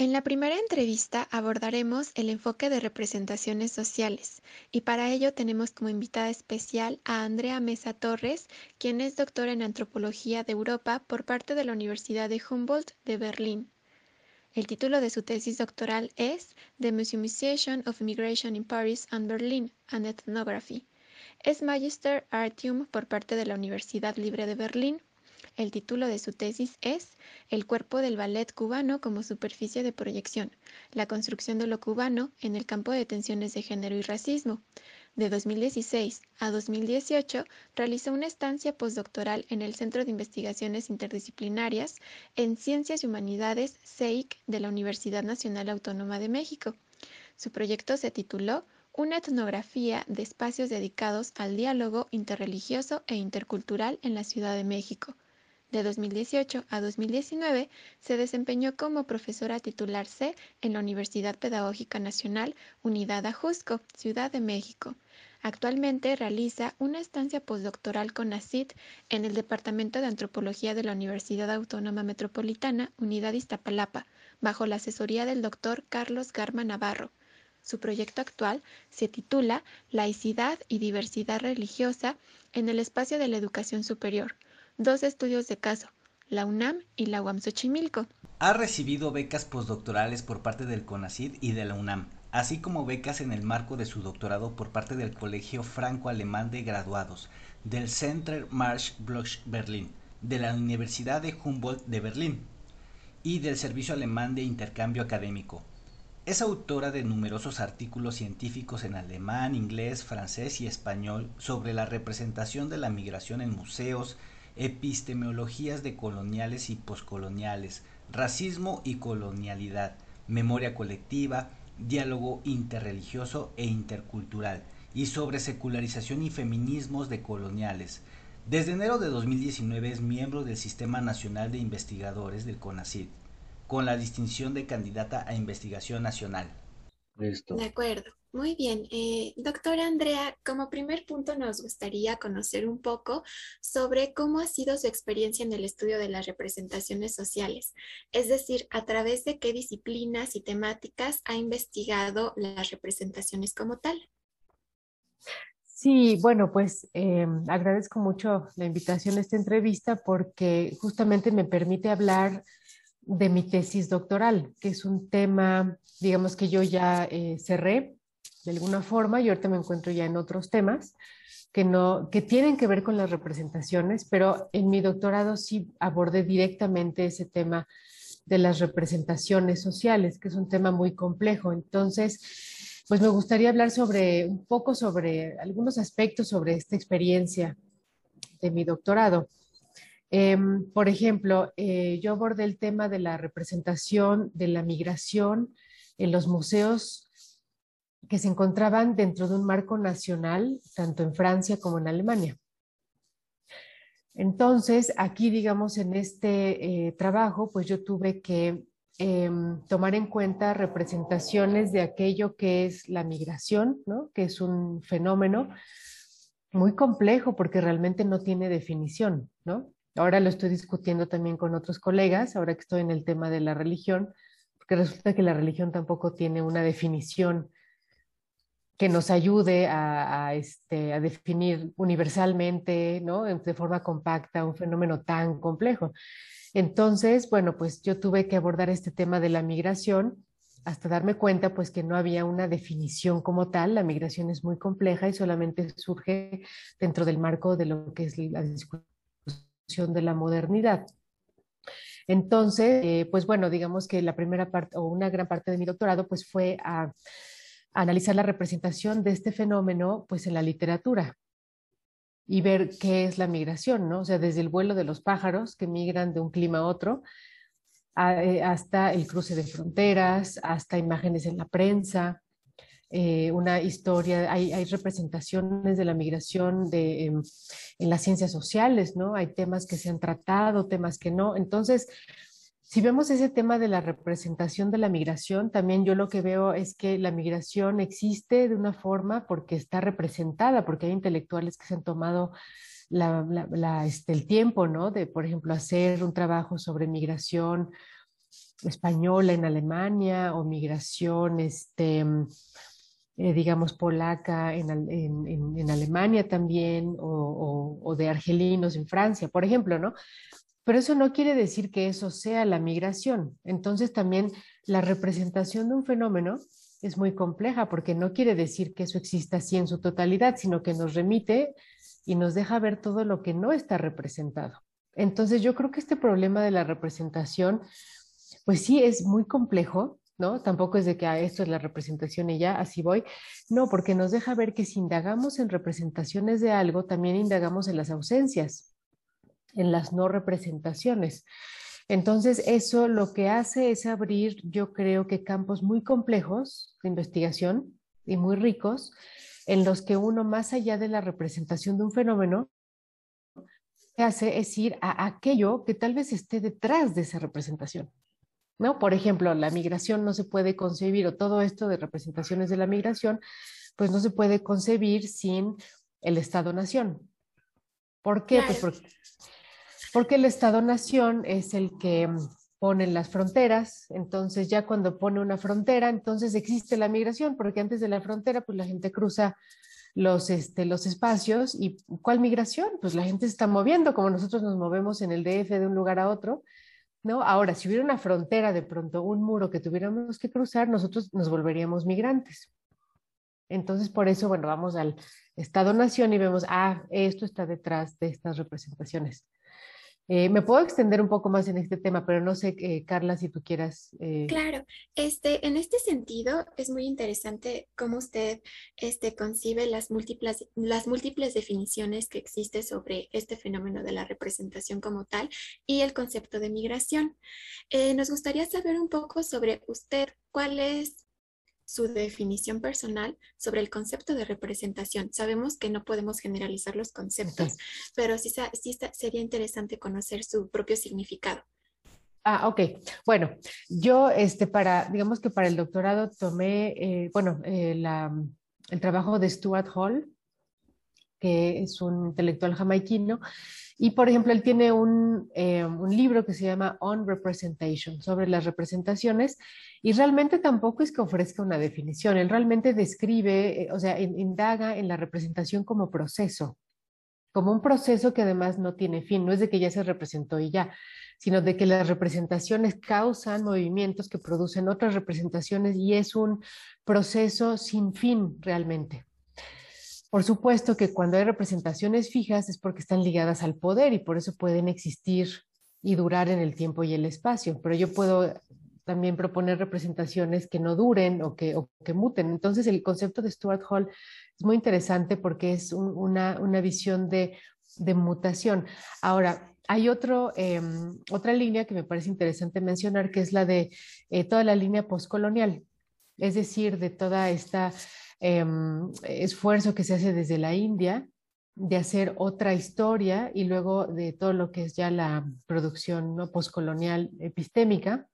En la primera entrevista abordaremos el enfoque de representaciones sociales y para ello tenemos como invitada especial a Andrea Mesa Torres, quien es doctora en Antropología de Europa por parte de la Universidad de Humboldt de Berlín. El título de su tesis doctoral es The Museumization of Migration in Paris and Berlin, an Ethnography. Es Magister Artium por parte de la Universidad Libre de Berlín el título de su tesis es El cuerpo del ballet cubano como superficie de proyección, la construcción de lo cubano en el campo de tensiones de género y racismo. De 2016 a 2018 realizó una estancia postdoctoral en el Centro de Investigaciones Interdisciplinarias en Ciencias y Humanidades CEIC de la Universidad Nacional Autónoma de México. Su proyecto se tituló Una etnografía de espacios dedicados al diálogo interreligioso e intercultural en la Ciudad de México. De 2018 a 2019 se desempeñó como profesora titular C en la Universidad Pedagógica Nacional Unidad Ajusco, Ciudad de México. Actualmente realiza una estancia postdoctoral con ACID en el Departamento de Antropología de la Universidad Autónoma Metropolitana Unidad Iztapalapa, bajo la asesoría del doctor Carlos Garma Navarro. Su proyecto actual se titula Laicidad y diversidad religiosa en el espacio de la educación superior dos estudios de caso, la UNAM y la UAM Xochimilco. Ha recibido becas postdoctorales por parte del CONACID y de la UNAM, así como becas en el marco de su doctorado por parte del Colegio Franco-Alemán de Graduados, del Center Marsch Bloch Berlin, de la Universidad de Humboldt de Berlín y del Servicio Alemán de Intercambio Académico. Es autora de numerosos artículos científicos en alemán, inglés, francés y español sobre la representación de la migración en museos, epistemologías de coloniales y poscoloniales, racismo y colonialidad, memoria colectiva, diálogo interreligioso e intercultural, y sobre secularización y feminismos de coloniales. Desde enero de 2019 es miembro del Sistema Nacional de Investigadores del CONACYT, con la distinción de candidata a investigación nacional. De acuerdo. Muy bien. Eh, doctora Andrea, como primer punto nos gustaría conocer un poco sobre cómo ha sido su experiencia en el estudio de las representaciones sociales, es decir, a través de qué disciplinas y temáticas ha investigado las representaciones como tal. Sí, bueno, pues eh, agradezco mucho la invitación a esta entrevista porque justamente me permite hablar de mi tesis doctoral, que es un tema, digamos que yo ya eh, cerré de alguna forma y ahorita me encuentro ya en otros temas que, no, que tienen que ver con las representaciones, pero en mi doctorado sí abordé directamente ese tema de las representaciones sociales, que es un tema muy complejo. Entonces, pues me gustaría hablar sobre un poco sobre algunos aspectos sobre esta experiencia de mi doctorado. Em, por ejemplo, eh, yo abordé el tema de la representación de la migración en los museos que se encontraban dentro de un marco nacional, tanto en Francia como en Alemania. Entonces, aquí, digamos, en este eh, trabajo, pues yo tuve que em, tomar en cuenta representaciones de aquello que es la migración, ¿no? que es un fenómeno muy complejo porque realmente no tiene definición. ¿no? Ahora lo estoy discutiendo también con otros colegas, ahora que estoy en el tema de la religión, porque resulta que la religión tampoco tiene una definición que nos ayude a, este, definir universalmente, ¿no? de forma compacta, un fenómeno tan complejo. Entonces, bueno, pues yo tuve que abordar este tema de la migración hasta darme cuenta pues que no había una definición como tal, la migración es muy compleja y solamente surge dentro del marco de lo que es la discusión de la modernidad. Entonces, eh, pues bueno, digamos que la primera parte o una gran parte de mi doctorado pues fue a analizar la representación de este fenómeno pues en la literatura y ver qué es la migración, ¿no? O sea, desde el vuelo de los pájaros que migran de un clima a otro, eh, hasta el cruce de fronteras, hasta imágenes en la prensa, eh, una historia, hay, representaciones de la migración de, en las ciencias sociales, ¿no? Hay temas que se han tratado, temas que no. Entonces, si vemos ese tema de la representación de la migración, también yo lo que veo es que la migración existe de una forma porque está representada, porque hay intelectuales que se han tomado este, el tiempo, ¿no? De, por ejemplo, hacer un trabajo sobre migración española en Alemania o migración, este, eh, digamos, polaca en, Alemania también o, de argelinos en Francia, por ejemplo, ¿no? Pero eso no quiere decir que eso sea la migración. Entonces también la representación de un fenómeno es muy compleja porque no quiere decir que eso exista así en su totalidad, sino que nos remite y nos deja ver todo lo que no está representado. Entonces yo creo que este problema de la representación, pues sí es muy complejo, ¿no? Tampoco es de que ah, esto es la representación y ya, así voy. No, porque nos deja ver que si indagamos en representaciones de algo, también indagamos en las ausencias, en las no representaciones. Entonces, eso lo que hace es abrir, yo creo que campos muy complejos de investigación y muy ricos, en los que uno, más allá de la representación de un fenómeno, hace es ir a aquello que tal vez esté detrás de esa representación. ¿no? Por ejemplo, la migración no se puede concebir, o todo esto de representaciones de la migración, pues no se puede concebir sin el Estado-Nación. ¿Por qué? Pues porque, porque el Estado-Nación es el que mm, pone las fronteras, entonces ya cuando pone una frontera, entonces existe la migración, porque antes de la frontera, pues la gente cruza los, este, espacios. ¿Y cuál migración? Pues la gente se está moviendo, como nosotros nos movemos en el DF de un lugar a otro, ¿no? Ahora, si hubiera una frontera de pronto, un muro que tuviéramos que cruzar, nosotros nos volveríamos migrantes. Entonces, por eso, bueno, vamos al Estado-Nación y vemos, ah, esto está detrás de estas representaciones. Eh, me puedo extender un poco más en este tema, pero no sé, eh, Carla, si tú quieras. Eh... Claro, este, en este sentido es muy interesante cómo usted este, concibe las múltiples, las múltiples definiciones que existe sobre este fenómeno de la representación como tal y el concepto de migración. Eh, nos gustaría saber un poco sobre usted cuál es su definición personal sobre el concepto de representación. Sabemos que no podemos generalizar los conceptos, pero sí, sí sería interesante conocer su propio significado. Ah, ok. Bueno, yo, este, para, digamos que para el doctorado tomé, eh, bueno, eh, la, el trabajo de Stuart Hall, que es un intelectual jamaiquino, y, por ejemplo, él tiene un, eh, un, libro que se llama On Representation, sobre las representaciones, y realmente tampoco es que ofrezca una definición, él realmente describe, eh, o sea, indaga en la representación como proceso, como un proceso que además no tiene fin, no es de que ya se representó y ya, sino de que las representaciones causan movimientos que producen otras representaciones y es un proceso sin fin realmente. Por supuesto que cuando hay representaciones fijas es porque están ligadas al poder y por eso pueden existir y durar en el tiempo y el espacio, pero yo puedo también proponer representaciones que no duren o que, muten. Entonces el concepto de Stuart Hall es muy interesante porque es una, visión de, de, mutación. Ahora, hay otro, em, otra línea que me parece interesante mencionar, que es la de eh, toda la línea postcolonial, es decir, de toda esta Em, esfuerzo que se hace desde la India de hacer otra historia y luego de todo lo que es ya la producción ¿no? postcolonial epistémica.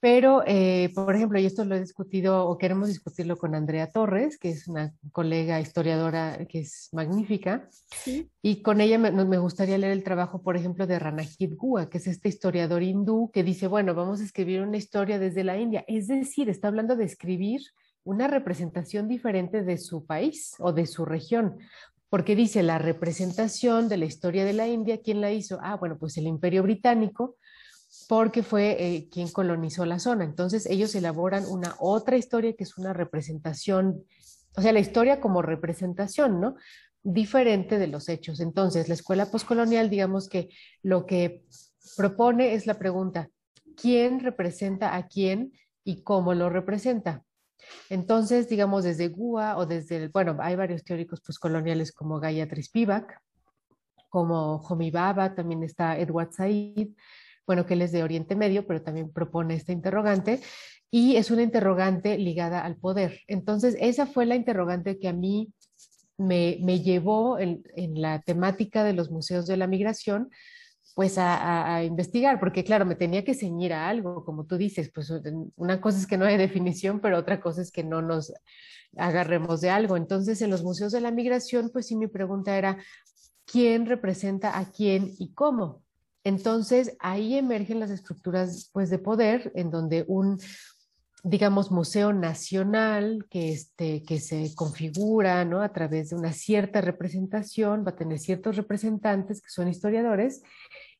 Pero, eh, por ejemplo, y esto lo he discutido o queremos discutirlo con Andrea Torres, que es una colega historiadora que es magnífica, y con ella me, me, gustaría leer el trabajo, por ejemplo, de Ranajit Gua, que es este historiador hindú que dice, bueno, vamos a escribir una historia desde la India. Es decir, está hablando de escribir una representación diferente de su país o de su región, porque dice la representación de la historia de la India, ¿quién la hizo? Ah, bueno, pues el imperio británico, porque fue eh, quien colonizó la zona. Entonces ellos elaboran una otra historia que es una representación, o sea, la historia como representación, ¿no? Diferente de los hechos. Entonces, la escuela postcolonial, digamos que lo que propone es la pregunta, ¿quién representa a quién y cómo lo representa? Entonces, digamos, desde GUA o desde, bueno, hay varios teóricos postcoloniales como Gayatri Spivak, como Homi Baba, también está Edward Said, bueno, que él es de Oriente Medio, pero también propone esta interrogante, y es una interrogante ligada al poder. Entonces, esa fue la interrogante que a mí me, me llevó en la temática de los museos de la migración, pues a, investigar, porque claro, me tenía que ceñir a algo, como tú dices, pues una cosa es que no hay definición, pero otra cosa es que no nos agarremos de algo. Entonces, en los museos de la migración, pues sí, mi pregunta era, ¿quién representa a quién y cómo? Entonces, ahí emergen las estructuras pues, de poder, en donde un, digamos, museo nacional que, este, que se configura ¿no? a través de una cierta representación, va a tener ciertos representantes que son historiadores,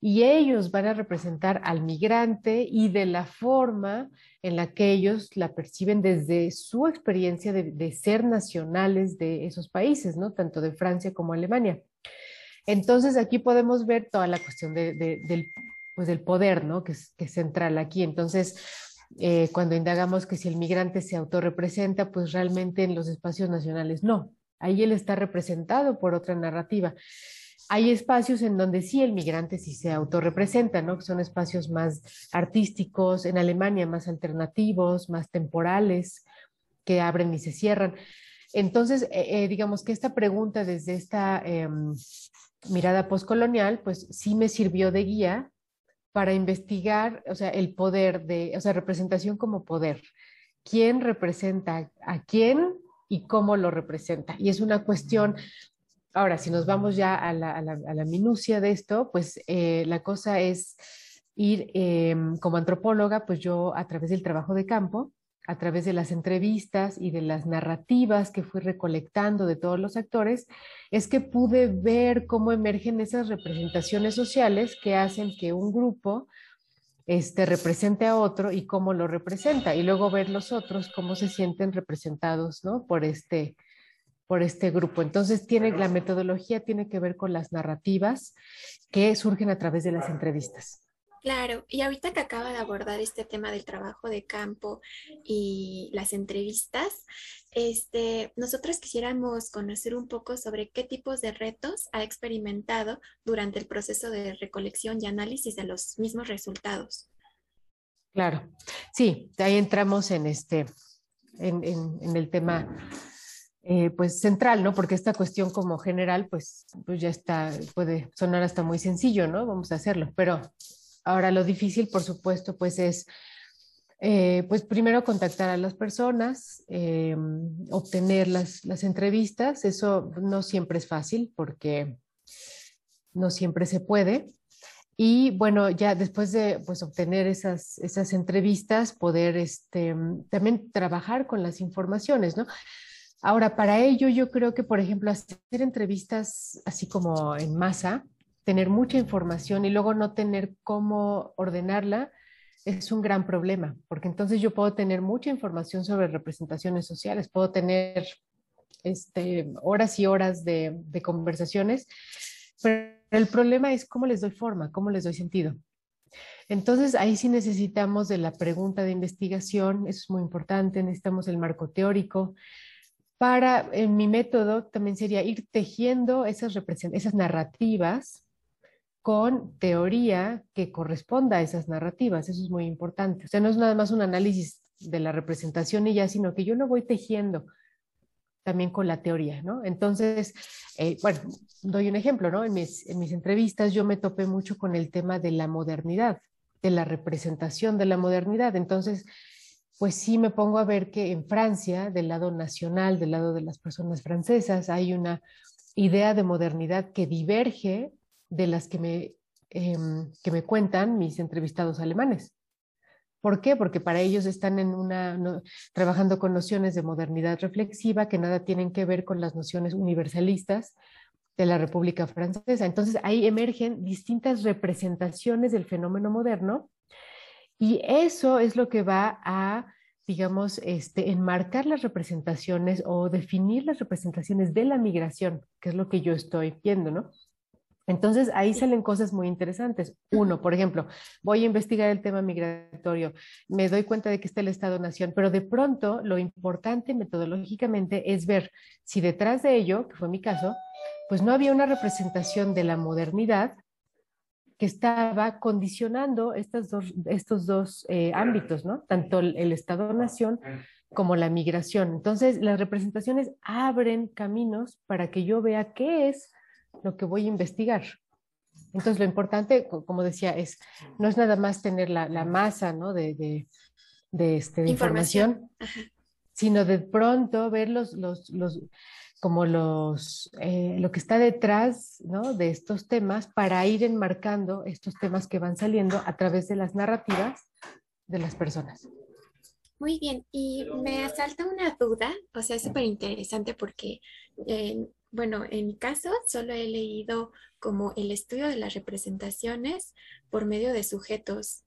y ellos van a representar al migrante y de la forma en la que ellos la perciben desde su experiencia de, ser nacionales de esos países, ¿no? Tanto de Francia como Alemania. Entonces aquí podemos ver toda la cuestión del, pues, del poder, ¿no? Que es, central aquí. Entonces, eh, cuando indagamos que si el migrante se autorrepresenta, pues realmente en los espacios nacionales no. Ahí él está representado por otra narrativa hay espacios en donde sí el migrante sí se autorrepresenta, ¿no? Que son espacios más artísticos, en Alemania más alternativos, más temporales, que abren y se cierran. Entonces, eh, eh, digamos que esta pregunta desde esta em, mirada postcolonial, pues sí me sirvió de guía para investigar, o sea, el poder de, o sea, representación como poder. ¿Quién representa a quién y cómo lo representa? Y es una cuestión Ahora, si nos vamos ya a la, minucia de esto, pues eh, la cosa es ir em, como antropóloga, pues yo a través del trabajo de campo, a través de las entrevistas y de las narrativas que fui recolectando de todos los actores, es que pude ver cómo emergen esas representaciones sociales que hacen que un grupo este, represente a otro y cómo lo representa, y luego ver los otros cómo se sienten representados ¿no? por, este, por este grupo. Entonces, tiene, la metodología tiene que ver con las narrativas que surgen a través de las entrevistas. Claro, y ahorita que acaba de abordar este tema del trabajo de campo y las entrevistas, este, nosotros quisiéramos conocer un poco sobre qué tipos de retos ha experimentado durante el proceso de recolección y análisis de los mismos resultados. Claro, sí, ahí entramos en este, en, en el tema eh, pues central, ¿no? Porque esta cuestión como general, pues, pues ya está, puede sonar hasta muy sencillo, ¿no? Vamos a hacerlo. Pero ahora lo difícil, por supuesto, pues es, eh, pues primero contactar a las personas, eh, obtener las, las entrevistas. Eso no siempre es fácil porque no siempre se puede. Y bueno, ya después de pues, obtener esas, esas entrevistas, poder este, también trabajar con las informaciones, ¿no? Ahora, para ello yo creo que, por ejemplo, hacer entrevistas así como en masa, tener mucha información y luego no tener cómo ordenarla, es un gran problema, porque entonces yo puedo tener mucha información sobre representaciones sociales, puedo tener este, horas y horas de, de conversaciones, pero el problema es cómo les doy forma, cómo les doy sentido. Entonces, ahí sí necesitamos de la pregunta de investigación, eso es muy importante, necesitamos el marco teórico, para, en mi método también sería ir tejiendo esas, esas narrativas con teoría que corresponda a esas narrativas. Eso es muy importante. O sea, no es nada más un análisis de la representación y ya, sino que yo lo voy tejiendo también con la teoría, ¿no? Entonces, eh, bueno, doy un ejemplo, ¿no? En mis, en mis entrevistas yo me topé mucho con el tema de la modernidad, de la representación de la modernidad. Entonces, pues sí me pongo a ver que en Francia, del lado nacional, del lado de las personas francesas, hay una idea de modernidad que diverge de las que me, em, que me cuentan mis entrevistados alemanes. ¿Por qué? Porque para ellos están en una, trabajando con nociones de modernidad reflexiva que nada tienen que ver con las nociones universalistas de la República Francesa. Entonces ahí emergen distintas representaciones del fenómeno moderno y eso es lo que va a, digamos, este, enmarcar las representaciones o definir las representaciones de la migración, que es lo que yo estoy viendo, ¿no? Entonces ahí salen cosas muy interesantes. Uno, por ejemplo, voy a investigar el tema migratorio, me doy cuenta de que está el Estado-Nación, pero de pronto lo importante metodológicamente es ver si detrás de ello, que fue mi caso, pues no había una representación de la modernidad que estaba condicionando estos dos, estos dos eh, ámbitos, ¿no? Tanto el, Estado-Nación como la migración. Entonces, las representaciones abren caminos para que yo vea qué es lo que voy a investigar. Entonces, lo importante, como decía, es no es nada más tener la, masa ¿no? de, de, este, información, sino de pronto ver los, los, como los, eh, lo que está detrás ¿no? de estos temas para ir enmarcando estos temas que van saliendo a través de las narrativas de las personas. Muy bien, y me asalta una duda, o sea, es súper interesante porque, bueno, en mi caso solo he leído como el estudio de las representaciones por medio de sujetos,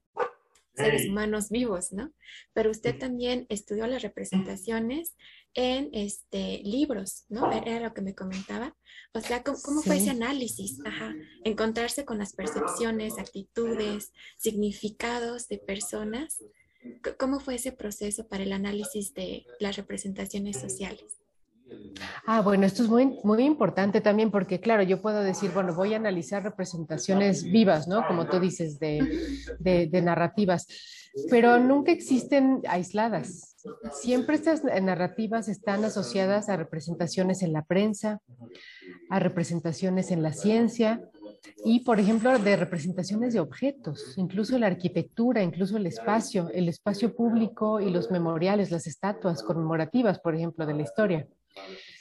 seres humanos vivos, ¿no? Pero usted también estudió las representaciones en este, libros, ¿no? Era lo que me comentaba. O sea, ¿cómo, fue ese análisis? Ajá. Encontrarse con las percepciones, actitudes, significados de personas. ¿Cómo fue ese proceso para el análisis de las representaciones sociales? Ah, bueno, esto es muy, muy importante también porque, claro, yo puedo decir, bueno, voy a analizar representaciones vivas, ¿no? Como tú dices, de, narrativas, pero nunca existen aisladas. Siempre estas narrativas están asociadas a representaciones en la prensa, a representaciones en la ciencia y, por ejemplo, de representaciones de objetos, incluso la arquitectura, incluso el espacio, el espacio público y los memoriales, las estatuas conmemorativas, por ejemplo, de la historia.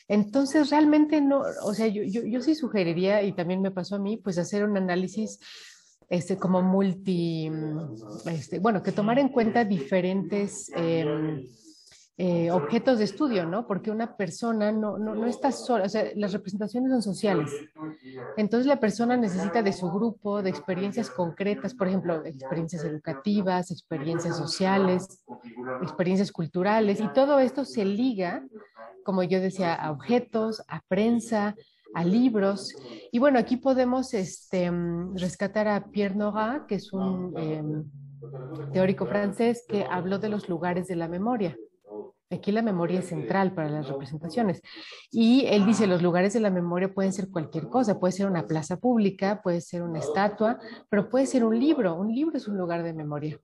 Entonces, realmente no, o sea, yo, yo, sí sugeriría, y también me pasó a mí, pues hacer un análisis este, como multi, este, bueno, que tomar en cuenta diferentes em, eh, objetos de estudio, ¿no? Porque una persona no, no, no, está sola, o sea, las representaciones son sociales. Entonces la persona necesita de su grupo, de experiencias concretas, por ejemplo, experiencias educativas, experiencias sociales, experiencias culturales, y todo esto se liga como yo decía, a objetos, a prensa, a libros. Y bueno, aquí podemos este, mm, rescatar a Pierre Nora, que es un em, teórico francés que habló de los lugares de la memoria. Aquí la memoria es central para las representaciones. Y él dice, los lugares de la memoria pueden ser cualquier cosa, puede ser una plaza pública, puede ser una estatua, pero puede ser un libro. Un libro es un lugar de memoria.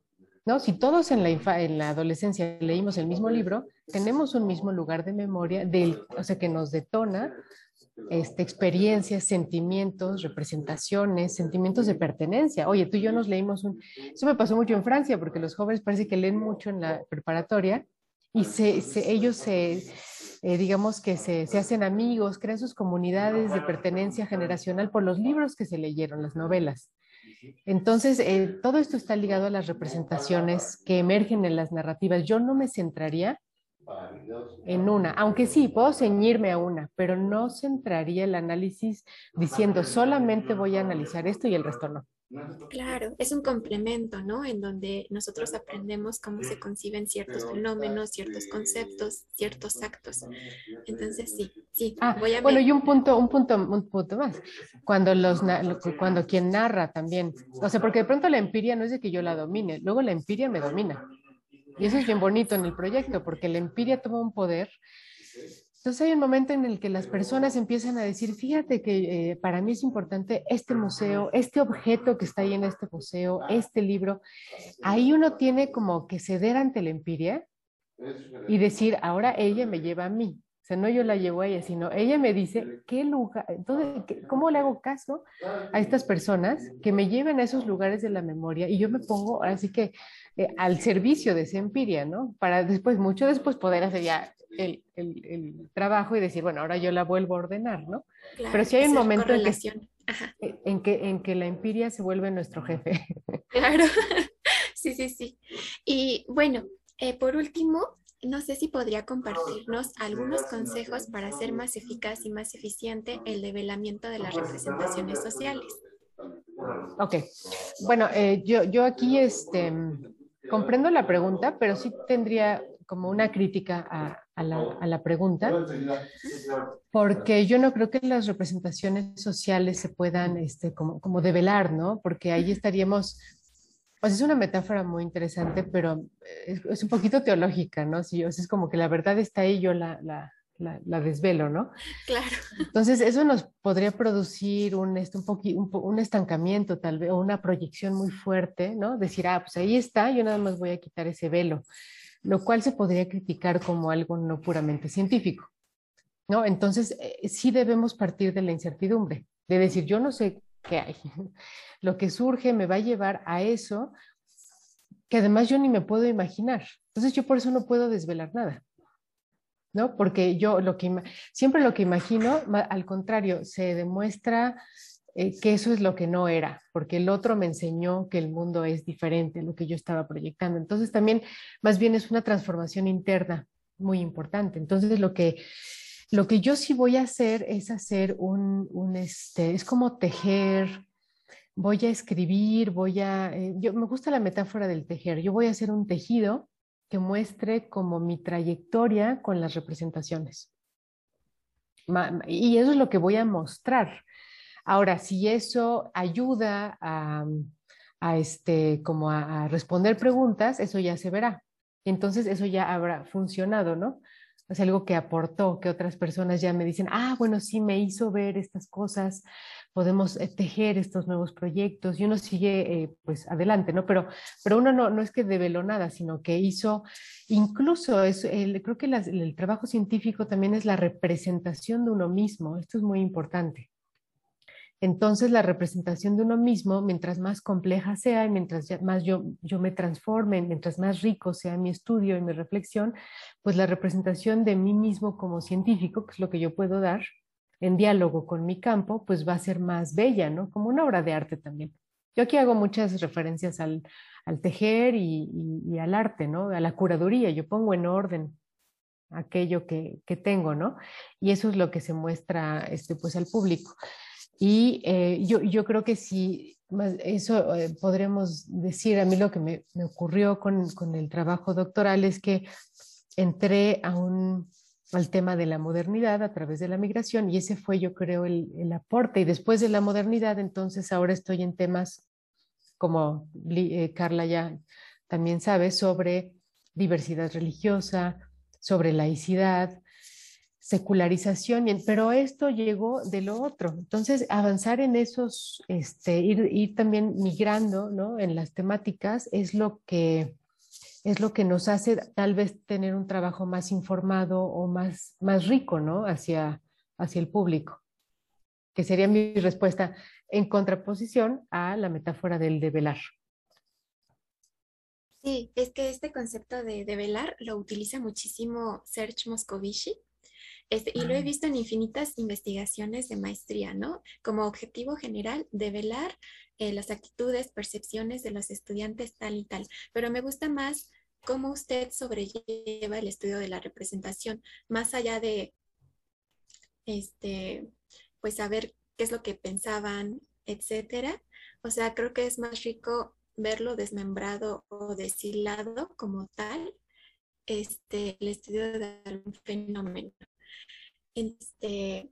¿No? Si todos en la, en la adolescencia leímos el mismo libro, tenemos un mismo lugar de memoria, del, o sea, que nos detona este, experiencias, sentimientos, representaciones, sentimientos de pertenencia. Oye, tú y yo nos leímos un... Eso me pasó mucho en Francia, porque los jóvenes parece que leen mucho en la preparatoria y se, ellos se, eh, digamos que se, se, hacen amigos, crean sus comunidades de pertenencia generacional por los libros que se leyeron, las novelas. Entonces, eh, todo esto está ligado a las representaciones que emergen en las narrativas. Yo no me centraría en una, aunque sí, puedo ceñirme a una, pero no centraría el análisis diciendo solamente voy a analizar esto y el resto no. Claro, es un complemento, ¿no? En donde nosotros aprendemos cómo se conciben ciertos fenómenos, ciertos conceptos, ciertos actos. Entonces, sí, sí. Ah, voy a bueno, y un punto, un punto, un punto más. Cuando los, cuando quien narra también, o sea, porque de pronto la empiria no es de que yo la domine, luego la empiria me domina. Y eso es bien bonito en el proyecto, porque la empiria toma un poder entonces hay un momento en el que las personas empiezan a decir, fíjate que eh, para mí es importante este museo, este objeto que está ahí en este museo, este libro. Ahí uno tiene como que ceder ante la empiria y decir, ahora ella me lleva a mí. O sea, no yo la llevo a ella, sino ella me dice qué lugar, entonces, ¿cómo le hago caso a estas personas que me lleven a esos lugares de la memoria? Y yo me pongo, así que, eh, al servicio de esa empiria, ¿no? Para después, mucho después poder hacer ya el, el, trabajo y decir, bueno, ahora yo la vuelvo a ordenar, ¿no? Pero si hay un momento en que, en que, en que la empiria se vuelve nuestro jefe. Claro, sí, sí, sí. Y bueno, eh, por último, no sé si podría compartirnos algunos consejos para hacer más eficaz y más eficiente el develamiento de las representaciones sociales. Ok, bueno, eh, yo, yo aquí este, comprendo la pregunta, pero sí tendría como una crítica a, a, la, a, la, pregunta, porque yo no creo que las representaciones sociales se puedan este, como, como develar, ¿no? Porque ahí estaríamos, pues es una metáfora muy interesante, pero es, es un poquito teológica, ¿no? Si, o sea, es como que la verdad está ahí, yo la, la, la, desvelo, ¿no? Claro. Entonces, eso nos podría producir un, este, un, un, estancamiento, tal vez, o una proyección muy fuerte, ¿no? Decir, ah, pues ahí está, yo nada más voy a quitar ese velo lo cual se podría criticar como algo no puramente científico. ¿no? Entonces, eh, sí debemos partir de la incertidumbre, de decir, yo no sé hay. Lo que surge me va a llevar a eso que además yo ni me puedo imaginar. Entonces, yo por eso no puedo desvelar nada. ¿no? Porque yo lo que siempre lo que imagino, al contrario, se demuestra eh, que eso es lo que no era, porque el otro me enseñó que el mundo es diferente, lo que yo estaba proyectando. Entonces también, más bien es una transformación interna muy importante. Entonces lo que lo que yo sí voy a hacer es hacer un, este, es como tejer, voy a escribir, voy a, eh, yo me gusta la metáfora del tejer, yo voy a hacer un tejido que muestre como mi trayectoria con las representaciones. Y eso es lo que voy a mostrar. Ahora, si eso ayuda a este, como a, responder preguntas, eso ya se verá. Entonces, eso ya habrá funcionado, ¿no? Es algo que aportó, que otras personas ya me dicen, ah, bueno, sí, me hizo ver estas cosas, podemos eh, tejer estos nuevos proyectos y uno sigue eh, pues adelante, ¿no? Pero, pero uno no, no es que develó nada, sino que hizo, incluso es, el, creo que el trabajo científico también es la representación de uno mismo, esto es muy importante. Entonces la representación de uno mismo, mientras más compleja sea y mientras más yo, yo me transforme, mientras más rico sea mi estudio y mi reflexión, pues la representación de mí mismo como científico, que es lo que yo puedo dar, en diálogo con mi campo, pues va a ser más bella, ¿no? Como una obra de arte también. Yo aquí hago muchas referencias al, al tejer y, al arte, ¿no? A la curaduría. Yo pongo en orden aquello que, que, tengo, ¿no? Y eso es lo que se muestra este, pues, al público. Y eh, yo, yo, creo que si eso eh, podremos decir, a mí lo que me, me ocurrió con, con, el trabajo doctoral es que entré a un, al tema de la modernidad a través de la migración y ese fue yo creo el, el, aporte. Y después de la modernidad entonces ahora estoy en temas como eh, Carla ya también sabe sobre diversidad religiosa, sobre laicidad, secularización, pero esto llegó de lo otro. Entonces, avanzar en esos, este, ir, también migrando ¿no? en las temáticas es lo que es lo que nos hace tal vez tener un trabajo más informado o más, más rico, ¿no? Hacia, hacia el público, que sería mi respuesta en contraposición a la metáfora del develar. Sí, es que este concepto de develar lo utiliza muchísimo Serge Moscovici. Este, y lo he visto en infinitas investigaciones de maestría, ¿no? Como objetivo general, develar eh, las actitudes, percepciones de los estudiantes tal y tal. Pero me gusta más cómo usted sobrelleva el estudio de la representación, más allá de, este, pues saber qué es lo que pensaban, etcétera. O sea, creo que es más rico verlo desmembrado o deshilado como tal, este, el estudio de algún fenómeno. Este,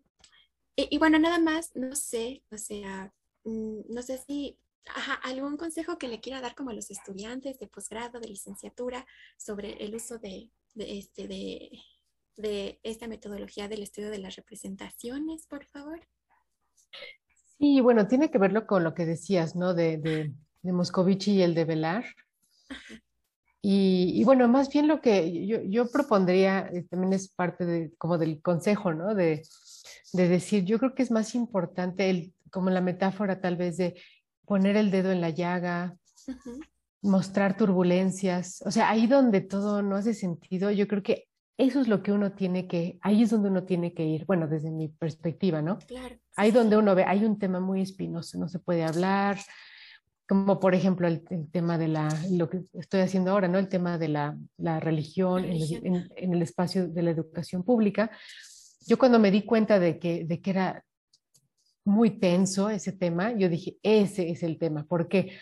y, y, bueno, nada más, no sé, o sea, mm, no sé si Ajá, ¿algún consejo que le quiera dar como a los estudiantes de posgrado, de licenciatura, sobre el uso de, este, de, esta metodología del estudio de las representaciones, por favor? Sí, bueno, tiene que verlo con lo que decías, ¿no? De, de, de Moscovici y el de Velar. Y, bueno, más bien lo que yo, yo propondría, eh, también es parte de, como del consejo, ¿no? De, de decir, yo creo que es más importante, el, como la metáfora tal vez de poner el dedo en la llaga, mostrar turbulencias, o sea, ahí donde todo no hace sentido, yo creo que eso es lo que uno tiene que, ahí es donde uno tiene que ir, bueno, desde mi perspectiva, ¿no? Claro. Ahí donde uno ve, hay un tema muy espinoso, no se puede hablar, como por ejemplo el, tema de la, lo que estoy haciendo ahora, ¿no? El tema de la, la religión, En, en, el espacio de la educación pública. Yo cuando me di cuenta de que, de que era muy tenso ese tema, yo dije, ese es el tema. ¿Por qué?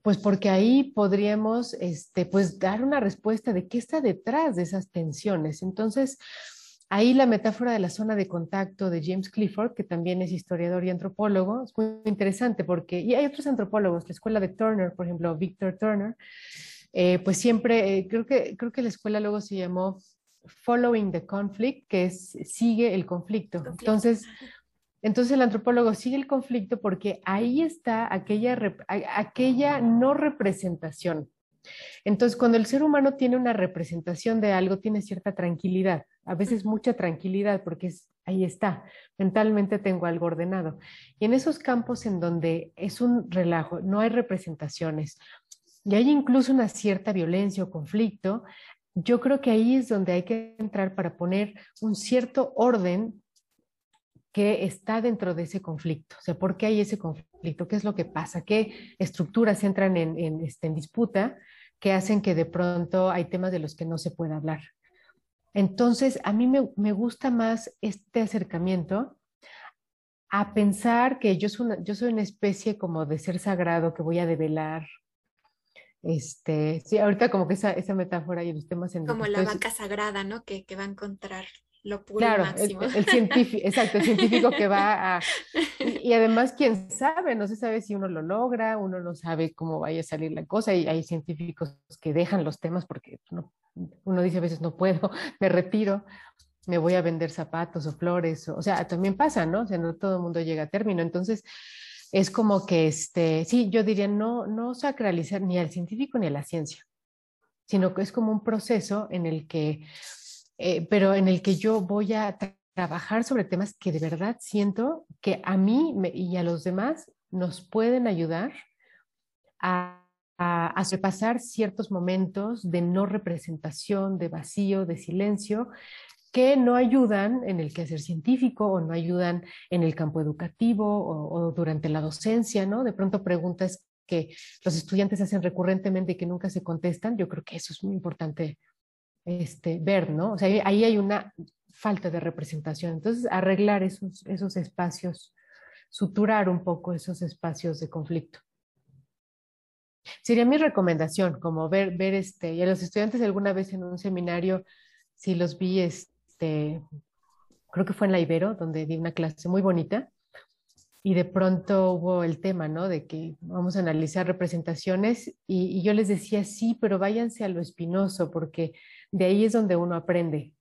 Pues porque ahí podríamos este, pues dar una respuesta de qué está detrás de esas tensiones. Entonces, ahí la metáfora de la zona de contacto de James Clifford, que también es historiador y antropólogo, es muy interesante porque, y hay otros antropólogos, la escuela de Turner, por ejemplo, Victor Turner, eh, pues siempre, eh, creo, que, creo que la escuela luego se llamó Following the Conflict, que es sigue el conflicto. Entonces, entonces el antropólogo sigue el conflicto porque ahí está aquella, aquella no representación. Entonces, cuando el ser humano tiene una representación de algo, tiene cierta tranquilidad, a veces mucha tranquilidad, porque es, ahí está, mentalmente tengo algo ordenado. Y en esos campos en donde es un relajo, no hay representaciones, y hay incluso una cierta violencia o conflicto, yo creo que ahí es donde hay que entrar para poner un cierto orden que está dentro de ese conflicto. O sea, ¿por qué hay ese conflicto? ¿Qué es lo que pasa? ¿Qué estructuras entran en, en, este, en disputa que hacen que de pronto hay temas de los que no se puede hablar? Entonces, a mí me, me gusta más este acercamiento a pensar que yo soy, una, yo soy una especie como de ser sagrado que voy a develar. Este, sí, ahorita como que esa, esa metáfora y los temas en Como la vaca sagrada, ¿no? Que, que va a encontrar lo puro claro, máximo. El, el, científico, exacto, el científico que va a... Y, y, además, quién sabe, no se sabe si uno lo logra, uno no sabe cómo vaya a salir la cosa, y hay científicos que dejan los temas porque no, uno dice a veces no puedo, me retiro, me voy a vender zapatos o flores, o, o sea, también pasa, ¿no? O sea, no todo el mundo llega a término, entonces es como que, este, sí, yo diría, no, no sacralizar ni al científico ni a la ciencia, sino que es como un proceso en el que eh, pero en el que yo voy a tra trabajar sobre temas que de verdad siento que a mí y a los demás nos pueden ayudar a, a, ciertos momentos de no representación, de vacío, de silencio, que no ayudan en el quehacer científico o no ayudan en el campo educativo o, o, durante la docencia, ¿no? De pronto preguntas que los estudiantes hacen recurrentemente y que nunca se contestan. Yo creo que eso es muy importante este, ver, ¿no? O sea, ahí hay una falta de representación. Entonces, arreglar esos, esos espacios, suturar un poco esos espacios de conflicto. Sería mi recomendación, como ver, ver este, y a los estudiantes alguna vez en un seminario, si los vi, este, creo que fue en la Ibero, donde di una clase muy bonita, y de pronto hubo el tema, ¿no? De que vamos a analizar representaciones y, y, yo les decía, sí, pero váyanse a lo espinoso, porque de ahí es donde uno aprende.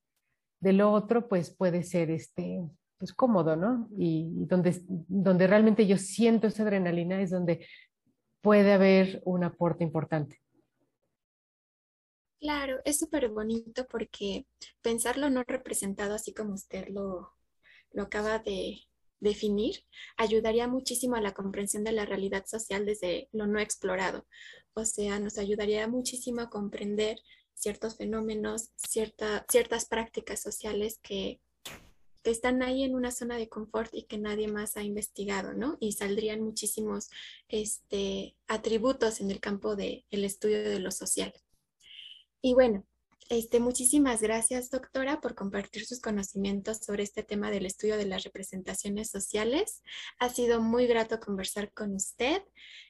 De lo otro, pues puede ser este, pues cómodo, ¿no? Y, donde, donde realmente yo siento esa adrenalina es donde puede haber un aporte importante. Claro, es súper bonito porque pensarlo no representado así como usted lo, lo acaba de, definir ayudaría muchísimo a la comprensión de la realidad social desde lo no explorado. O sea, nos ayudaría muchísimo a comprender ciertos fenómenos, cierta, ciertas prácticas sociales que, que, están ahí en una zona de confort y que nadie más ha investigado, ¿no? Y saldrían muchísimos este, atributos en el campo del de estudio de lo social. Y bueno, este, muchísimas gracias, doctora, por compartir sus conocimientos sobre este tema del estudio de las representaciones sociales. Ha sido muy grato conversar con usted.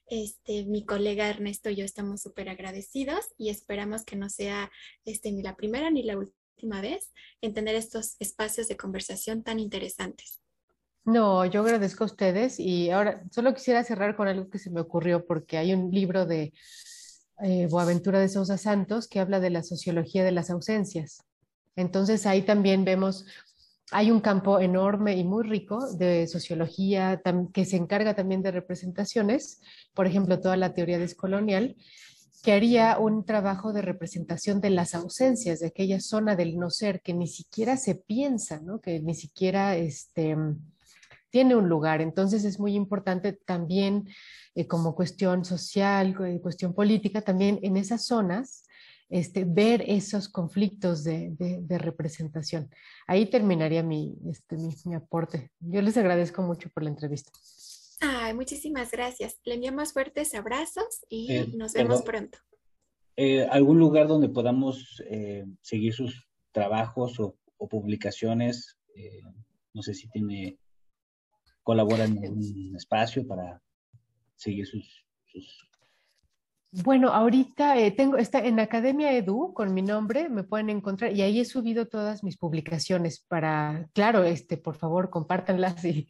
Este, mi colega Ernesto y yo estamos súper agradecidos y esperamos que no sea este, ni la primera ni la última vez en tener estos espacios de conversación tan interesantes. No, yo agradezco a ustedes y ahora solo quisiera cerrar con algo que se me ocurrió porque hay un libro de eh, Boaventura de Sousa Santos, que habla de la sociología de las ausencias. Entonces ahí también vemos, hay un campo enorme y muy rico de sociología que se encarga también de representaciones, por ejemplo, toda la teoría descolonial, que haría un trabajo de representación de las ausencias, de aquella zona del no ser que ni siquiera se piensa, que ni siquiera este, tiene un lugar. Entonces es muy importante también eh, como cuestión social, eh, cuestión política, también en esas zonas, este, ver esos conflictos de, de, de representación. Ahí terminaría mi, este, mi, mi, aporte. Yo les agradezco mucho por la entrevista. Ay, muchísimas gracias. Le enviamos fuertes abrazos y eh, nos vemos perdón. pronto. ¿Algún lugar donde podamos seguir sus trabajos o, o publicaciones? no sé si tiene colabora en un espacio para seguir sus, sus... Bueno, ahorita eh, tengo, está en Academia Edu con mi nombre, me pueden encontrar y ahí he subido todas mis publicaciones para, claro, este, por favor, compártanlas y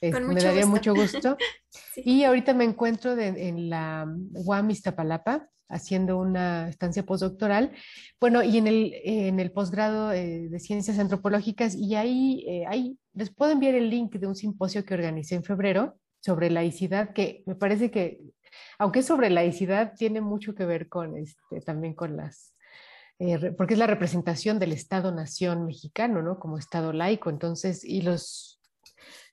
este, me daría gusto. mucho gusto. sí. Y ahorita me encuentro de, en la UAM Iztapalapa haciendo una estancia postdoctoral, bueno, y en el, en el posgrado eh, de Ciencias Antropológicas, y ahí, eh, ahí les puedo enviar el link de un simposio que organicé en febrero, sobre laicidad, que me parece que, aunque es sobre laicidad, tiene mucho que ver con este, también con las, eh, porque es la representación del Estado-Nación mexicano, ¿no? Como Estado laico, entonces, y los,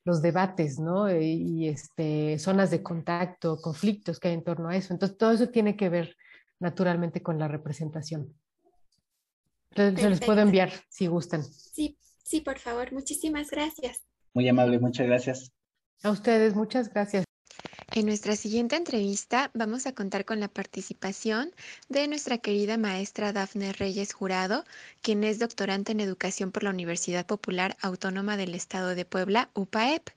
los debates, ¿no? Y este, zonas de contacto, conflictos que hay en torno a eso. Entonces, todo eso tiene que ver naturalmente con la representación. se les puedo enviar si gustan. Sí, sí, por favor. Muchísimas gracias. Muy amable, muchas gracias. A ustedes, muchas gracias. En nuestra siguiente entrevista vamos a contar con la participación de nuestra querida maestra Dafne Reyes Jurado, quien es doctorante en educación por la Universidad Popular Autónoma del Estado de Puebla, UPAEP.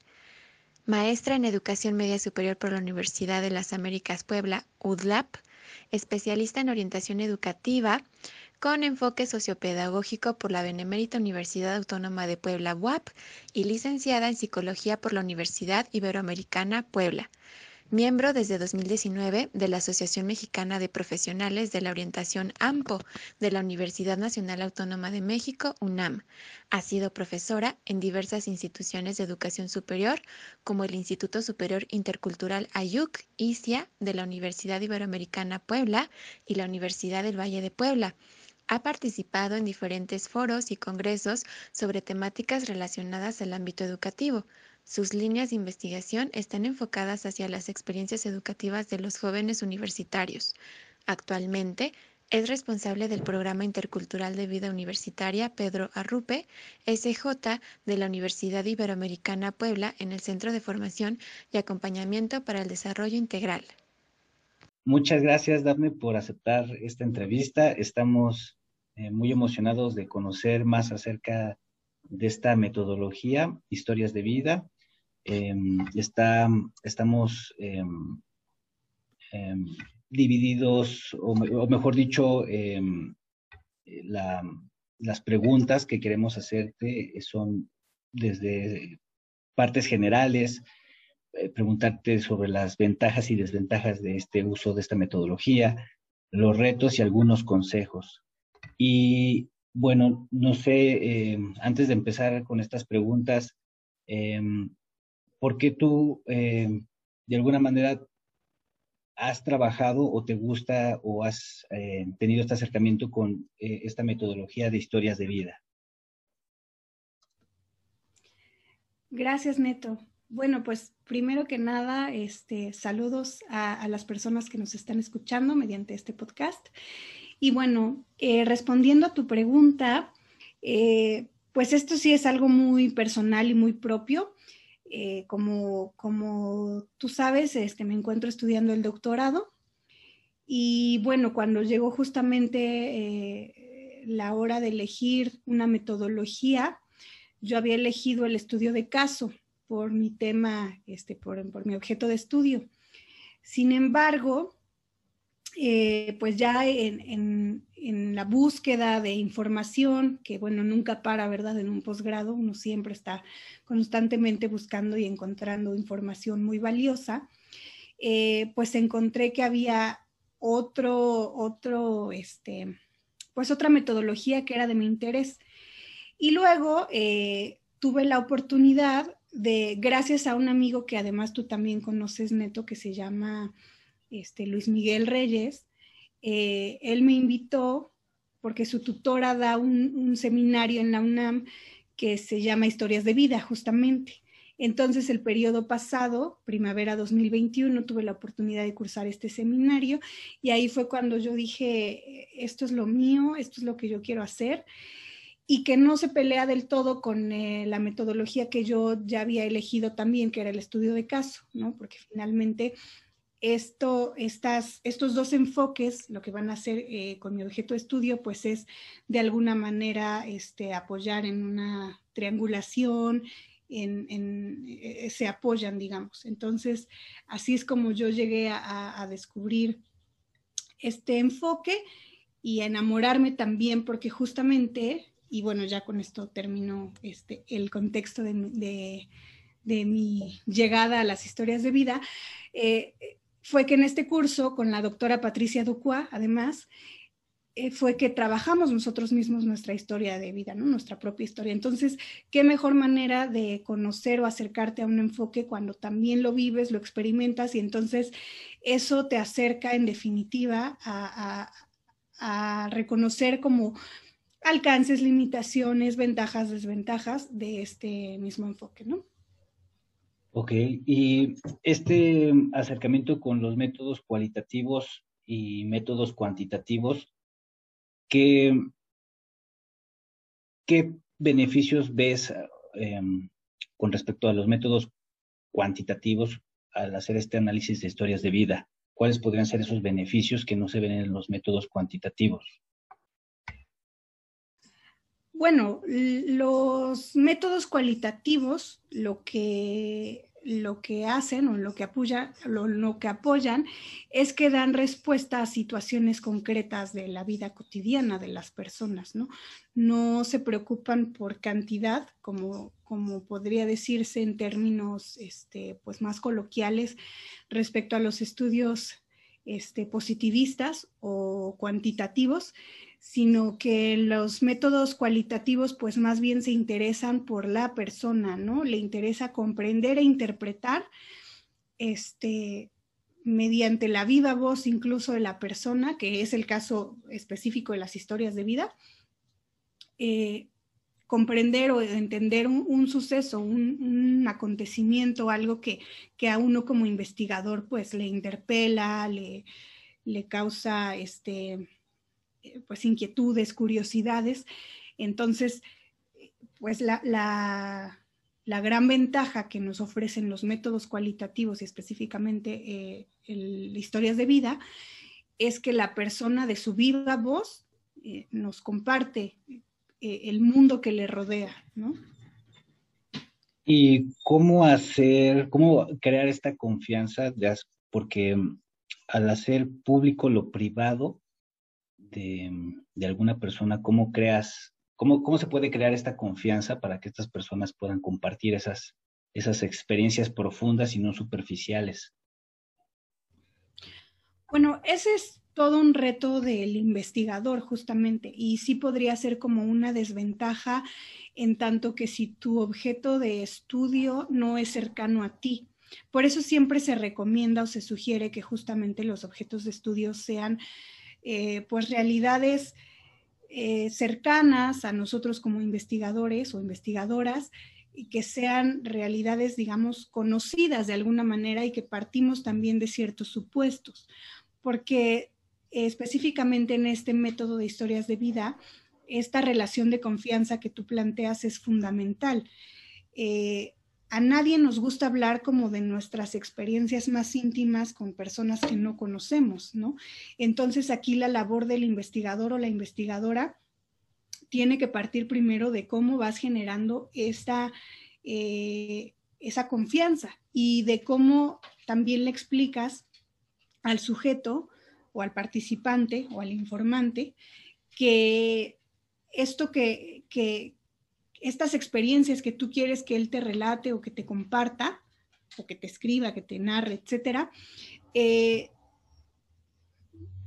Maestra en educación media superior por la Universidad de las Américas Puebla, UDLAP. Especialista en orientación educativa con enfoque sociopedagógico por la Benemérita Universidad Autónoma de Puebla, UAP, y licenciada en psicología por la Universidad Iberoamericana, Puebla miembro desde 2019 de la Asociación Mexicana de Profesionales de la Orientación AMPO de la Universidad Nacional Autónoma de México, UNAM. Ha sido profesora en diversas instituciones de educación superior, como el Instituto Superior Intercultural AYUC, ICIA, de la Universidad Iberoamericana Puebla y la Universidad del Valle de Puebla. Ha participado en diferentes foros y congresos sobre temáticas relacionadas al ámbito educativo. Sus líneas de investigación están enfocadas hacia las experiencias educativas de los jóvenes universitarios. Actualmente es responsable del Programa Intercultural de Vida Universitaria Pedro Arrupe, SJ de la Universidad Iberoamericana Puebla en el Centro de Formación y Acompañamiento para el Desarrollo Integral. Muchas gracias, Daphne, por aceptar esta entrevista. Estamos eh, muy emocionados de conocer más acerca de esta metodología, historias de vida, Em, estamos em, em, divididos, o, mejor dicho, las preguntas que queremos hacerte son desde partes generales, eh, preguntarte sobre las ventajas y desventajas de este uso de esta metodología, los retos y algunos consejos. Y bueno, no sé, antes de empezar con estas preguntas, ¿por qué tú eh, de alguna manera has trabajado o te gusta o has eh, tenido este acercamiento con eh, esta metodología de historias de vida? Gracias, Neto. Bueno, pues primero que nada, este, saludos a, las personas que nos están escuchando mediante este podcast. Y bueno, respondiendo a tu pregunta, pues esto sí es algo muy personal y muy propio. Eh, como, como tú sabes, este, me encuentro estudiando el doctorado y bueno, cuando llegó justamente eh, la hora de elegir una metodología, yo había elegido el estudio de caso por mi tema, este, por, por mi objeto de estudio. Sin embargo, eh, pues ya en, la búsqueda de información, que bueno, nunca para, ¿verdad? En un posgrado uno siempre está constantemente buscando y encontrando información muy valiosa, eh, pues encontré que había otro, otro, este, pues otra metodología que era de mi interés. Y luego eh, tuve la oportunidad de, gracias a un amigo que además tú también conoces, Neto, que se llama este, Luis Miguel Reyes, eh, él me invitó porque su tutora da un, seminario en la UNAM que se llama Historias de Vida, justamente. Entonces, el periodo pasado, primavera 2021, tuve la oportunidad de cursar este seminario y ahí fue cuando yo dije, esto es lo mío, esto es lo que yo quiero hacer y que no se pelea del todo con eh, la metodología que yo ya había elegido también, que era el estudio de caso, ¿no? Porque finalmente esto, estas, estos dos enfoques, lo que van a hacer eh, con mi objeto de estudio, pues es de alguna manera este, apoyar en una triangulación, en, eh, se apoyan, digamos. Entonces, así es como yo llegué a, descubrir este enfoque y a enamorarme también, porque justamente, y bueno, ya con esto termino este, el contexto de, mi llegada a las historias de vida. Eh, fue que en este curso, con la doctora Patricia Ducua, además, eh, fue que trabajamos nosotros mismos nuestra historia de vida, nuestra propia historia. Entonces, ¿qué mejor manera de conocer o acercarte a un enfoque cuando también lo vives, lo experimentas y entonces eso te acerca en definitiva a, a reconocer como alcances, limitaciones, ventajas, desventajas de este mismo enfoque, ¿no? Ok, y este acercamiento con los métodos cualitativos y métodos cuantitativos, ¿qué, ¿qué beneficios ves em, con respecto a los métodos cuantitativos al hacer este análisis de historias de vida? ¿Cuáles podrían ser esos beneficios que no se ven en los métodos cuantitativos? Bueno, los métodos cualitativos lo que lo que hacen o lo que, apoya, lo, que apoyan es que dan respuesta a situaciones concretas de la vida cotidiana de las personas, ¿no? No se preocupan por cantidad, como, como podría decirse en términos este, pues más coloquiales respecto a los estudios este, positivistas o cuantitativos, sino que los métodos cualitativos pues más bien se interesan por la persona, ¿no? Le interesa comprender e interpretar este mediante la viva voz incluso de la persona, que es el caso específico de las historias de vida, eh, comprender o entender un, suceso, un, acontecimiento, algo que, que, a uno como investigador pues le interpela, le, le causa este, pues inquietudes, curiosidades. Entonces, pues la, la, gran ventaja que nos ofrecen los métodos cualitativos y específicamente eh, historias de vida es que la persona de su viva voz eh, nos comparte el mundo que le rodea, ¿no? ¿Y cómo hacer, cómo crear esta confianza? Porque al hacer público lo privado, de, alguna persona, cómo creas, cómo, cómo se puede crear esta confianza para que estas personas puedan compartir esas, esas experiencias profundas y no superficiales. Bueno, ese es todo un reto del investigador justamente y sí podría ser como una desventaja en tanto que si tu objeto de estudio no es cercano a ti. Por eso siempre se recomienda o se sugiere que justamente los objetos de estudio sean eh, pues realidades eh, cercanas a nosotros como investigadores o investigadoras y que sean realidades, digamos, conocidas de alguna manera y que partimos también de ciertos supuestos, porque específicamente en este método de historias de vida, esta relación de confianza que tú planteas es fundamental. Eh, a nadie nos gusta hablar como de nuestras experiencias más íntimas con personas que no conocemos, ¿no? Entonces aquí la labor del investigador o la investigadora tiene que partir primero de cómo vas generando esta, eh, esa confianza y de cómo también le explicas al sujeto o al participante o al informante que esto que, que, estas experiencias que tú quieres que él te relate o que te comparta, o que te escriba, que te narre, etcétera, eh,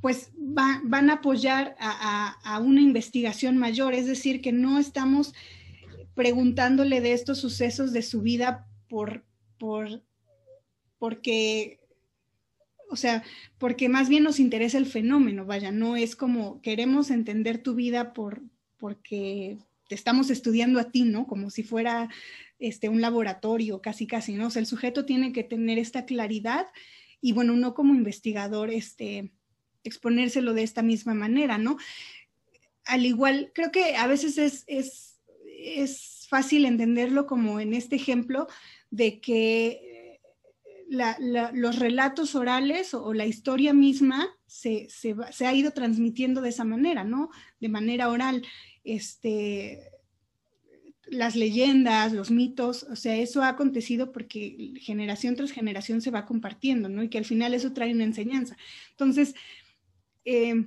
pues van a apoyar a, una investigación mayor, es decir, que no estamos preguntándole de estos sucesos de su vida por, por, porque, o sea, porque más bien nos interesa el fenómeno, vaya, no es como queremos entender tu vida por, porque estamos estudiando a ti, ¿no? Como si fuera este, un laboratorio, casi, casi, ¿no? O sea, el sujeto tiene que tener esta claridad y, bueno, uno como investigador, este, exponérselo de esta misma manera, ¿no? Al igual, creo que a veces es, es, es fácil entenderlo como en este ejemplo de que los relatos orales o, la historia misma se, se, ha ido transmitiendo de esa manera, ¿no? De manera oral este, las leyendas, los mitos, o sea, eso ha acontecido porque generación tras generación se va compartiendo, ¿no? Y que al final eso trae una enseñanza. Entonces, eh,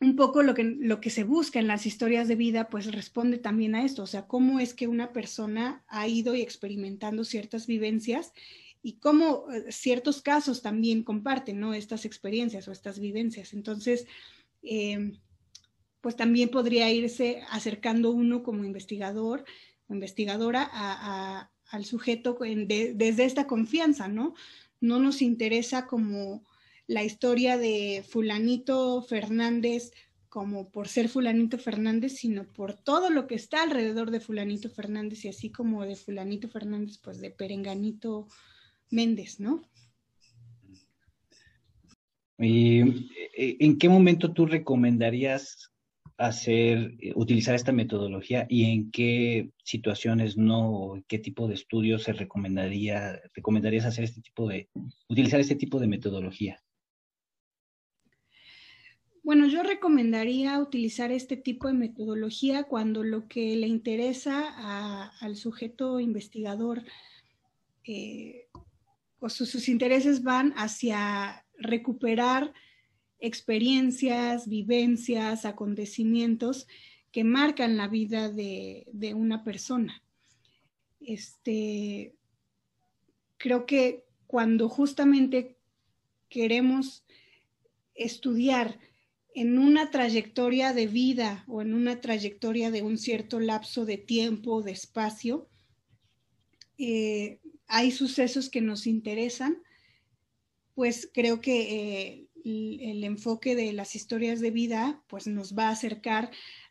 un poco lo que, lo que se busca en las historias de vida, pues responde también a esto, o sea, cómo es que una persona ha ido y experimentando ciertas vivencias y cómo eh, ciertos casos también comparten, ¿no? Estas experiencias o estas vivencias. Entonces, eh, pues también podría irse acercando uno como investigador o investigadora al sujeto desde esta confianza, ¿no? No nos interesa como la historia de fulanito Fernández como por ser fulanito Fernández, sino por todo lo que está alrededor de fulanito Fernández y así como de fulanito Fernández, pues de perenganito Méndez, ¿no? ¿Y eh, en qué momento tú recomendarías hacer, eh, utilizar esta metodología y en qué situaciones no, qué tipo de estudios se recomendaría, recomendarías hacer este tipo de, utilizar este tipo de metodología? Bueno, yo recomendaría utilizar este tipo de metodología cuando lo que le interesa al sujeto investigador eh, o sus intereses van hacia recuperar experiencias, vivencias, acontecimientos que marcan la vida de, una persona. Este, creo que cuando justamente queremos estudiar en una trayectoria de vida o en una trayectoria de un cierto lapso de tiempo, de espacio, eh, hay sucesos que nos interesan, pues creo que eh, el, enfoque de las historias de vida pues nos va a acercar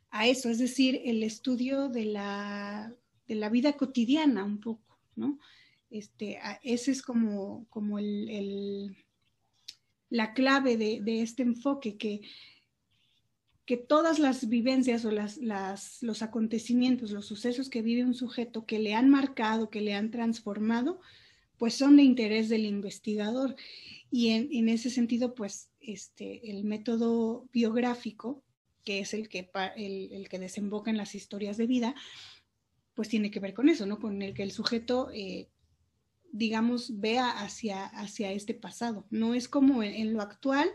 a eso, es decir, el estudio de la, de la vida cotidiana un poco, ¿no? Este, ese es como, como el, la clave de, de, este enfoque, que, que todas las vivencias o las, las, los acontecimientos, los sucesos que vive un sujeto que le han marcado, que le han transformado, pues son de interés del investigador. Y en, ese sentido, pues este, el método biográfico, que es el que, el, que desemboca en las historias de vida, pues tiene que ver con eso, ¿no? Con el que el sujeto, eh, digamos, vea hacia, hacia este pasado. No es como en, lo actual,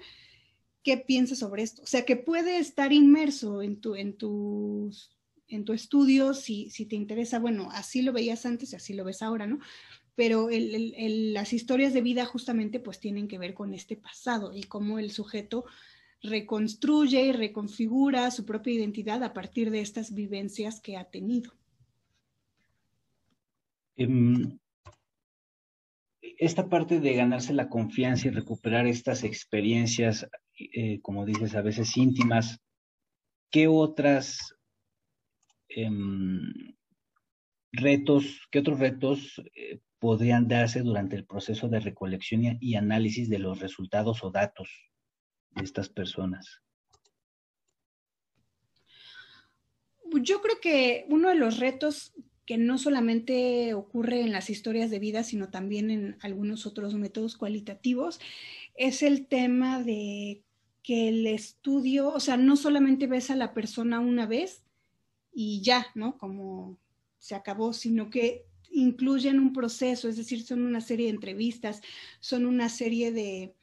¿qué piensas sobre esto? O sea, que puede estar inmerso en tu, en en tu estudio, si, si te interesa, bueno, así lo veías antes y así lo ves ahora, ¿no? Pero las historias de vida justamente pues tienen que ver con este pasado y cómo el sujeto reconstruye y reconfigura su propia identidad a partir de estas vivencias que ha tenido. Em, esta parte de ganarse la confianza y recuperar estas experiencias, eh, como dices, a veces íntimas, ¿qué otras em, retos, qué otros retos eh, podrían darse durante el proceso de recolección y análisis de los resultados o datos de estas personas? Yo creo que uno de los retos que no solamente ocurre en las historias de vida, sino también en algunos otros métodos cualitativos, es el tema de que el estudio, o sea, no solamente ves a la persona una vez y ya, ¿no? Como se acabó, sino que incluyen un proceso, es decir, son una serie de entrevistas, son una serie de,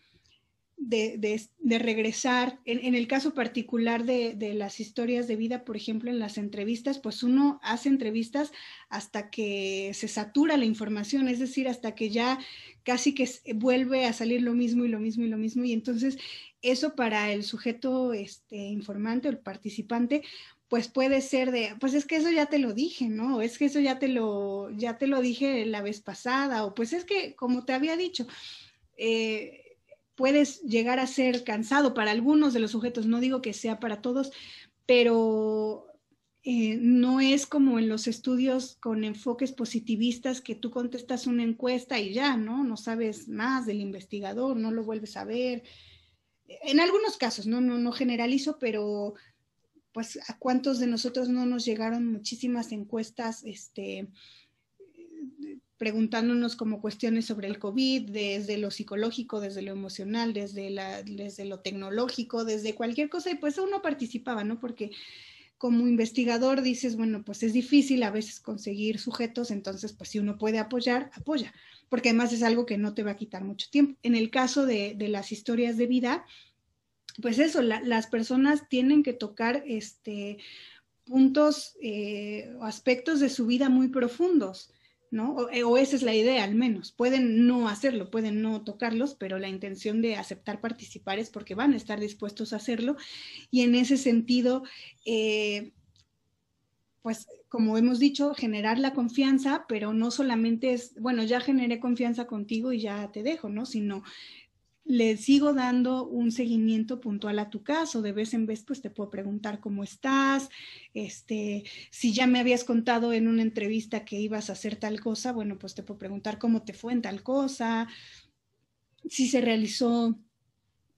de, regresar. En, el caso particular de, las historias de vida, por ejemplo, en las entrevistas, pues uno hace entrevistas hasta que se satura la información, es decir, hasta que ya casi que vuelve a salir lo mismo y lo mismo y lo mismo. Y entonces eso para el sujeto este, informante o el participante, pues puede ser de, pues es que eso ya te lo dije, ¿no? Es que eso ya te lo, ya te lo dije la vez pasada, o pues es que, como te había dicho, eh, puedes llegar a ser cansado para algunos de los sujetos, no digo que sea para todos, pero eh, no es como en los estudios con enfoques positivistas que tú contestas una encuesta y ya, ¿no? No sabes más del investigador, no lo vuelves a ver. En algunos casos, no, no, no generalizo, pero pues a cuántos de nosotros no nos llegaron muchísimas encuestas, este, preguntándonos como cuestiones sobre el COVID, desde lo psicológico, desde lo emocional, desde, la, desde lo tecnológico, desde cualquier cosa, y pues uno participaba, ¿no? Porque como investigador dices, bueno, pues es difícil a veces conseguir sujetos, entonces pues si uno puede apoyar, apoya, porque además es algo que no te va a quitar mucho tiempo. En el caso de, de las historias de vida, pues eso, las personas tienen que tocar este, puntos eh, o aspectos de su vida muy profundos, ¿no? Eh, o, esa es la idea al menos. Pueden no hacerlo, pueden no tocarlos, pero la intención de aceptar participar es porque van a estar dispuestos a hacerlo. Y en ese sentido, eh, pues como hemos dicho, generar la confianza, pero no solamente es, bueno, ya generé confianza contigo y ya te dejo, ¿no? Sino le sigo dando un seguimiento puntual a tu caso. De vez en vez, pues te puedo preguntar cómo estás, este, si ya me habías contado en una entrevista que ibas a hacer tal cosa, bueno, pues te puedo preguntar cómo te fue en tal cosa, si se realizó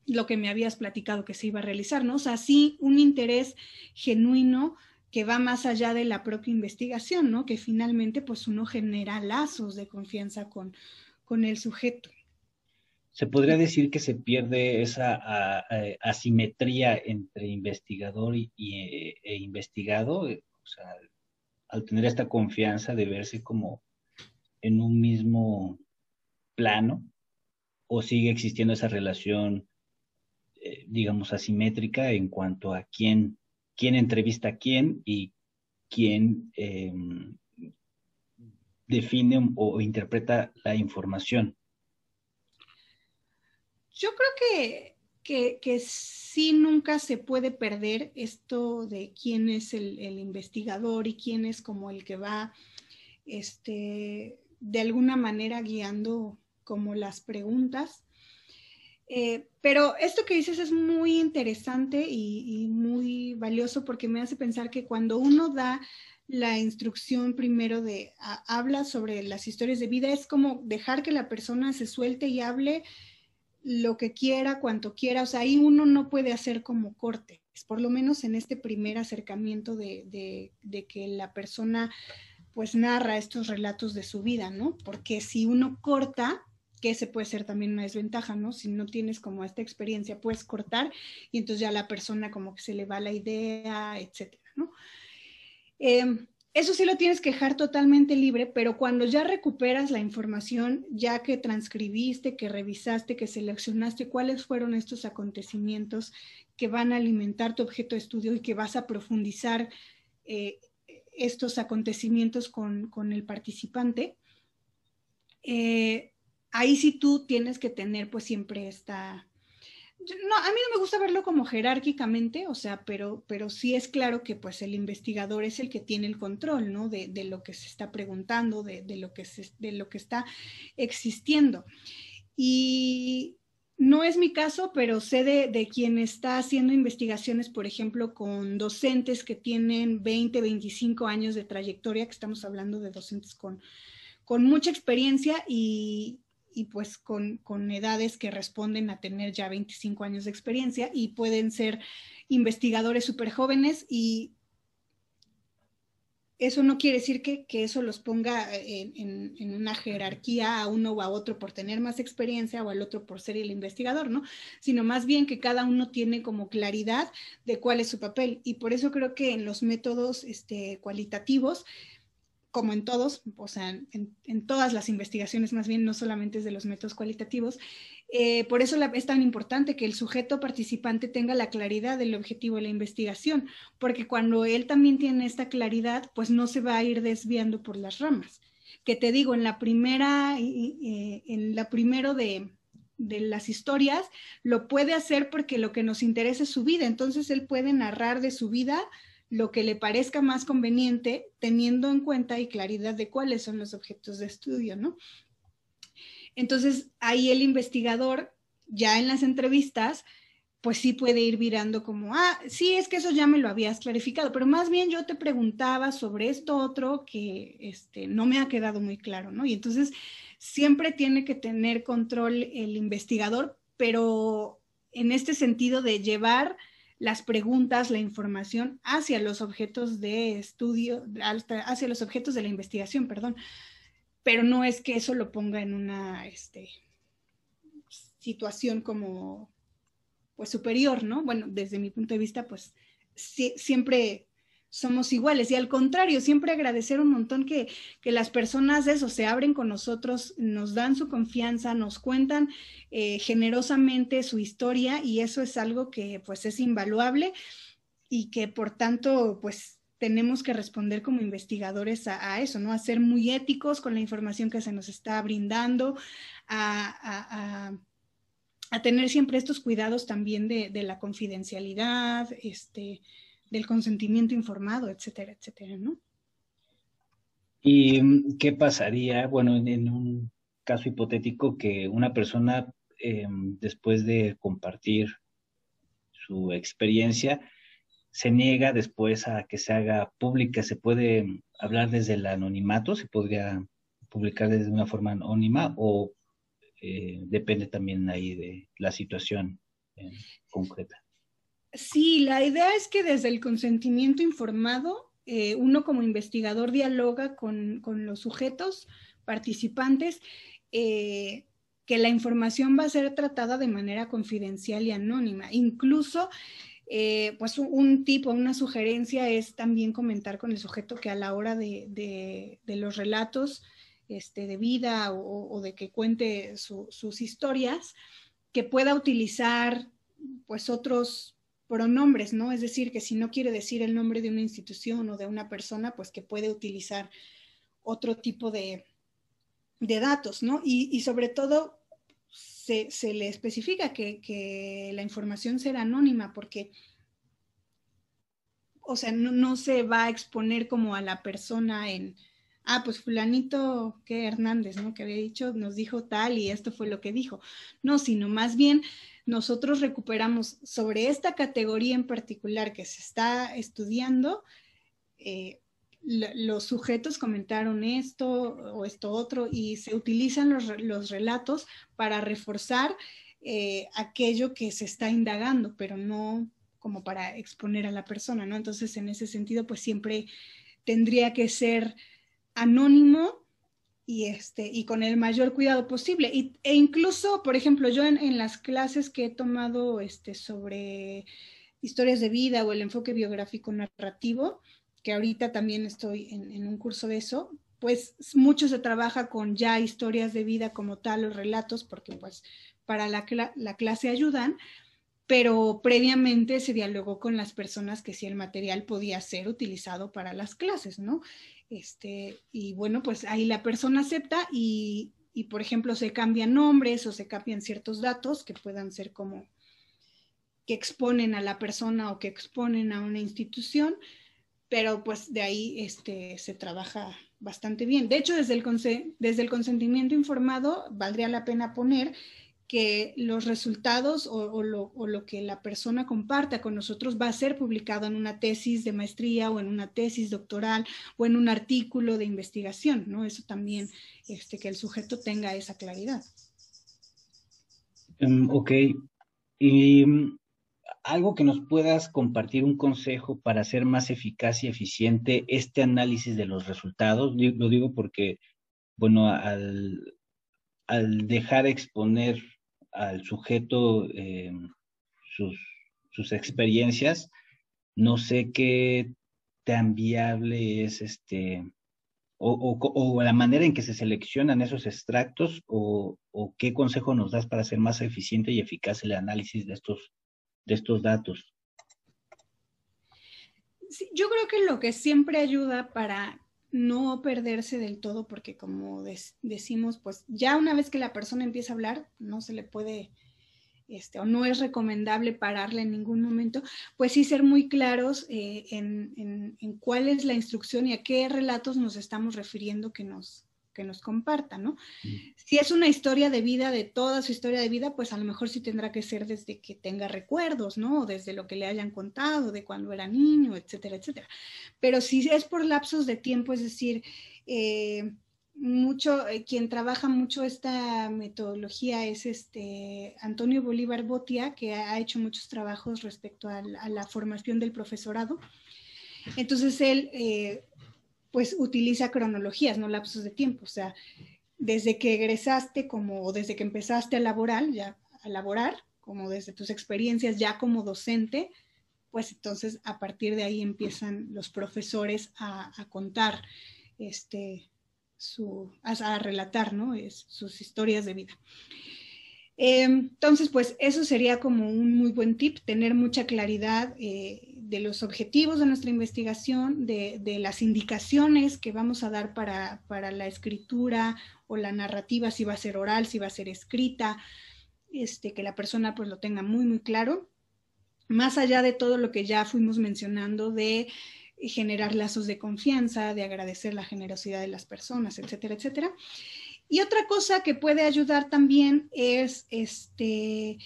lo que me habías platicado que se iba a realizar, ¿no? O sea, sí, un interés genuino que va más allá de la propia investigación, ¿no? Que finalmente, pues uno genera lazos de confianza con, con el sujeto. Se podría decir que se pierde esa asimetría entre investigador y, e investigado, o sea, al tener esta confianza de verse como en un mismo plano, o sigue existiendo esa relación eh, digamos, asimétrica en cuanto a quién, quién entrevista a quién y quién em, define o, interpreta la información. Yo creo que, que, sí nunca se puede perder esto de quién es el, investigador y quién es como el que va este, de alguna manera guiando como las preguntas. Eh, pero esto que dices es muy interesante y, muy valioso porque me hace pensar que cuando uno da la instrucción primero de habla sobre las historias de vida, es como dejar que la persona se suelte y hable lo que quiera, cuanto quiera. O sea, ahí uno no puede hacer como corte, por lo menos en este primer acercamiento de, de que la persona pues narra estos relatos de su vida, ¿no? Porque si uno corta, que ese puede ser también una desventaja, ¿no? Si no tienes como esta experiencia, puedes cortar y entonces ya la persona como que se le va la idea, etcétera, ¿no? Em, eso sí lo tienes que dejar totalmente libre, pero cuando ya recuperas la información, ya que transcribiste, que revisaste, que seleccionaste cuáles fueron estos acontecimientos que van a alimentar tu objeto de estudio y que vas a profundizar eh, estos acontecimientos con, con el participante, eh, ahí sí tú tienes que tener pues siempre esta... No, a mí no me gusta verlo como jerárquicamente, o sea, pero, pero sí es claro que pues el investigador es el que tiene el control, ¿no? De, de lo que se está preguntando, de, de, lo que se, de lo que está existiendo. Y no es mi caso, pero sé de, de, quien está haciendo investigaciones, por ejemplo, con docentes que tienen 20, 25 años de trayectoria, que estamos hablando de docentes con, con mucha experiencia y, y pues con, con, edades que responden a tener ya 25 años de experiencia y pueden ser investigadores súper jóvenes y eso no quiere decir que, que eso los ponga en, en, una jerarquía a uno o a otro por tener más experiencia o al otro por ser el investigador, ¿no? Sino más bien que cada uno tiene como claridad de cuál es su papel. Y por eso creo que en los métodos este, cualitativos como en todos, o sea, en, todas las investigaciones más bien, no solamente es de los métodos cualitativos. Eh, por eso es tan importante que el sujeto participante tenga la claridad del objetivo de la investigación, porque cuando él también tiene esta claridad, pues no se va a ir desviando por las ramas. Que te digo, en la primera, eh, en la primero de, de las historias, lo puede hacer porque lo que nos interesa es su vida, entonces él puede narrar de su vida lo que le parezca más conveniente, teniendo en cuenta y claridad de cuáles son los objetos de estudio, ¿no? Entonces, ahí el investigador, ya en las entrevistas, pues sí puede ir virando como, ah, sí, es que eso ya me lo habías clarificado, pero más bien yo te preguntaba sobre esto otro que este, no me ha quedado muy claro, ¿no? Y entonces siempre tiene que tener control el investigador, pero en este sentido de llevar las preguntas, la información hacia los objetos de estudio, hacia los objetos de la investigación, perdón. Pero no es que eso lo ponga en una este, situación como pues superior, ¿no? Bueno, desde mi punto de vista, pues siempre somos iguales. Y al contrario, siempre agradecer un montón que, que las personas eso se abren con nosotros, nos dan su confianza, nos cuentan eh, generosamente su historia y eso es algo que pues es invaluable y que por tanto pues tenemos que responder como investigadores a, eso, ¿no? A ser muy éticos con la información que se nos está brindando, a, a, a tener siempre estos cuidados también de, de la confidencialidad, este, del consentimiento informado, etcétera, etcétera, ¿no? ¿Y qué pasaría, bueno, en, un caso hipotético que una persona em, después de compartir su experiencia se niega después a que se haga pública? ¿Se puede hablar desde el anonimato? ¿Se podría publicar desde una forma anónima o eh, depende también ahí de la situación concreta. Sí, la idea es que desde el consentimiento informado, eh, uno como investigador dialoga con, los sujetos participantes, eh, que la información va a ser tratada de manera confidencial y anónima. Incluso, eh, pues un, tipo, una sugerencia es también comentar con el sujeto que a la hora de, los relatos este, de vida o, de que cuente sus historias, que pueda utilizar pues otros pronombres, ¿no? Es decir, que si no quiere decir el nombre de una institución o de una persona, pues que puede utilizar otro tipo de, datos, ¿no? Y, sobre todo se, le especifica que, la información será anónima porque, o sea, no, se va a exponer como a la persona en, ah, pues fulanito, que Hernández, ¿no? Que había dicho, nos dijo tal y esto fue lo que dijo. No, sino más bien nosotros recuperamos sobre esta categoría en particular que se está estudiando, eh, los sujetos comentaron esto o esto otro y se utilizan los, relatos para reforzar eh, aquello que se está indagando, pero no como para exponer a la persona, ¿no? Entonces, en ese sentido, pues siempre tendría que ser anónimo y, este, y con el mayor cuidado posible. Y, e incluso, por ejemplo, yo en, las clases que he tomado este, sobre historias de vida o el enfoque biográfico narrativo, que ahorita también estoy en, un curso de eso, pues mucho se trabaja con ya historias de vida como tal, los relatos, porque pues para la, la clase ayudan, pero previamente se dialogó con las personas que si el material podía ser utilizado para las clases, ¿no? Este, y bueno, pues ahí la persona acepta y, por ejemplo, se cambian nombres o se cambian ciertos datos que puedan ser como que exponen a la persona o que exponen a una institución, pero pues de ahí este, se trabaja bastante bien. De hecho, desde el, desde el consentimiento informado, valdría la pena poner que los resultados o, lo, que la persona comparta con nosotros va a ser publicado en una tesis de maestría o en una tesis doctoral o en un artículo de investigación, ¿no? Eso también, este, que el sujeto tenga esa claridad. Em, ok. Y mm, algo que nos puedas compartir un consejo para hacer más eficaz y eficiente este análisis de los resultados. Lo digo porque, bueno, al, al dejar exponer al sujeto eh, sus, experiencias, no sé qué tan viable es este, o, la manera en que se seleccionan esos extractos, o, qué consejo nos das para hacer más eficiente y eficaz el análisis de estos, de estos datos. yo creo que lo que siempre ayuda para no perderse del todo, porque como decimos, pues ya una vez que la persona empieza a hablar, no se le puede, este, o no es recomendable pararle en ningún momento, pues sí ser muy claros eh, en, en, cuál es la instrucción y a qué relatos nos estamos refiriendo que nos, que nos comparta, ¿no? Si es una historia de vida, de toda su historia de vida, pues a lo mejor sí tendrá que ser desde que tenga recuerdos, ¿no? Desde lo que le hayan contado, de cuando era niño, etcétera, etcétera. Pero si es por lapsos de tiempo, es decir, eh, mucho, eh, quien trabaja mucho esta metodología es este Antonio Bolívar Botia, que ha hecho muchos trabajos respecto a, la formación del profesorado. Entonces él eh, pues utiliza cronologías, no lapsos de tiempo. O sea, desde que egresaste como, o desde que empezaste a laborar, ya a laborar, como desde tus experiencias ya como docente, pues entonces a partir de ahí empiezan los profesores a, contar, este, su, a, relatar, ¿no? Es, sus historias de vida. Em, entonces, pues eso sería como un muy buen tip, tener mucha claridad eh, de los objetivos de nuestra investigación, de, las indicaciones que vamos a dar para, la escritura o la narrativa, si va a ser oral, si va a ser escrita, este, que la persona pues lo tenga muy, muy claro. Más allá de todo lo que ya fuimos mencionando de generar lazos de confianza, de agradecer la generosidad de las personas, etcétera, etcétera. Y otra cosa que puede ayudar también es este,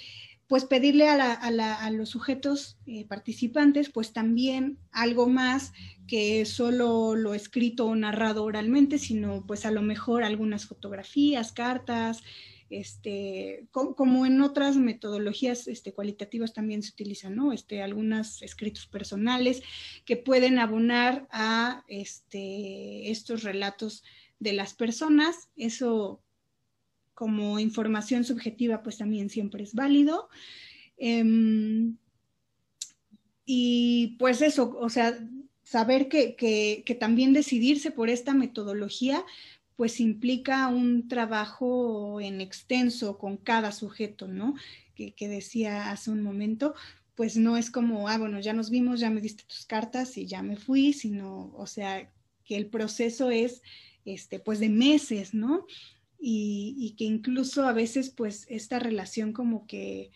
pues pedirle a, los sujetos eh, participantes, pues también algo más que solo lo escrito o narrado oralmente, sino pues a lo mejor algunas fotografías, cartas, este, como, en otras metodologías este, cualitativas también se utilizan, ¿no? Este, algunos escritos personales que pueden abonar a este, estos relatos de las personas. Eso como información subjetiva, pues también siempre es válido. Em, y pues eso, o sea, saber que, que, también decidirse por esta metodología, pues implica un trabajo en extenso con cada sujeto, ¿no? Que, que, decía hace un momento, pues no es como, ah, bueno, ya nos vimos, ya me diste tus cartas y ya me fui, sino, o sea, que el proceso es, este, pues de meses, ¿no? Y, que incluso a veces, pues, esta relación como que,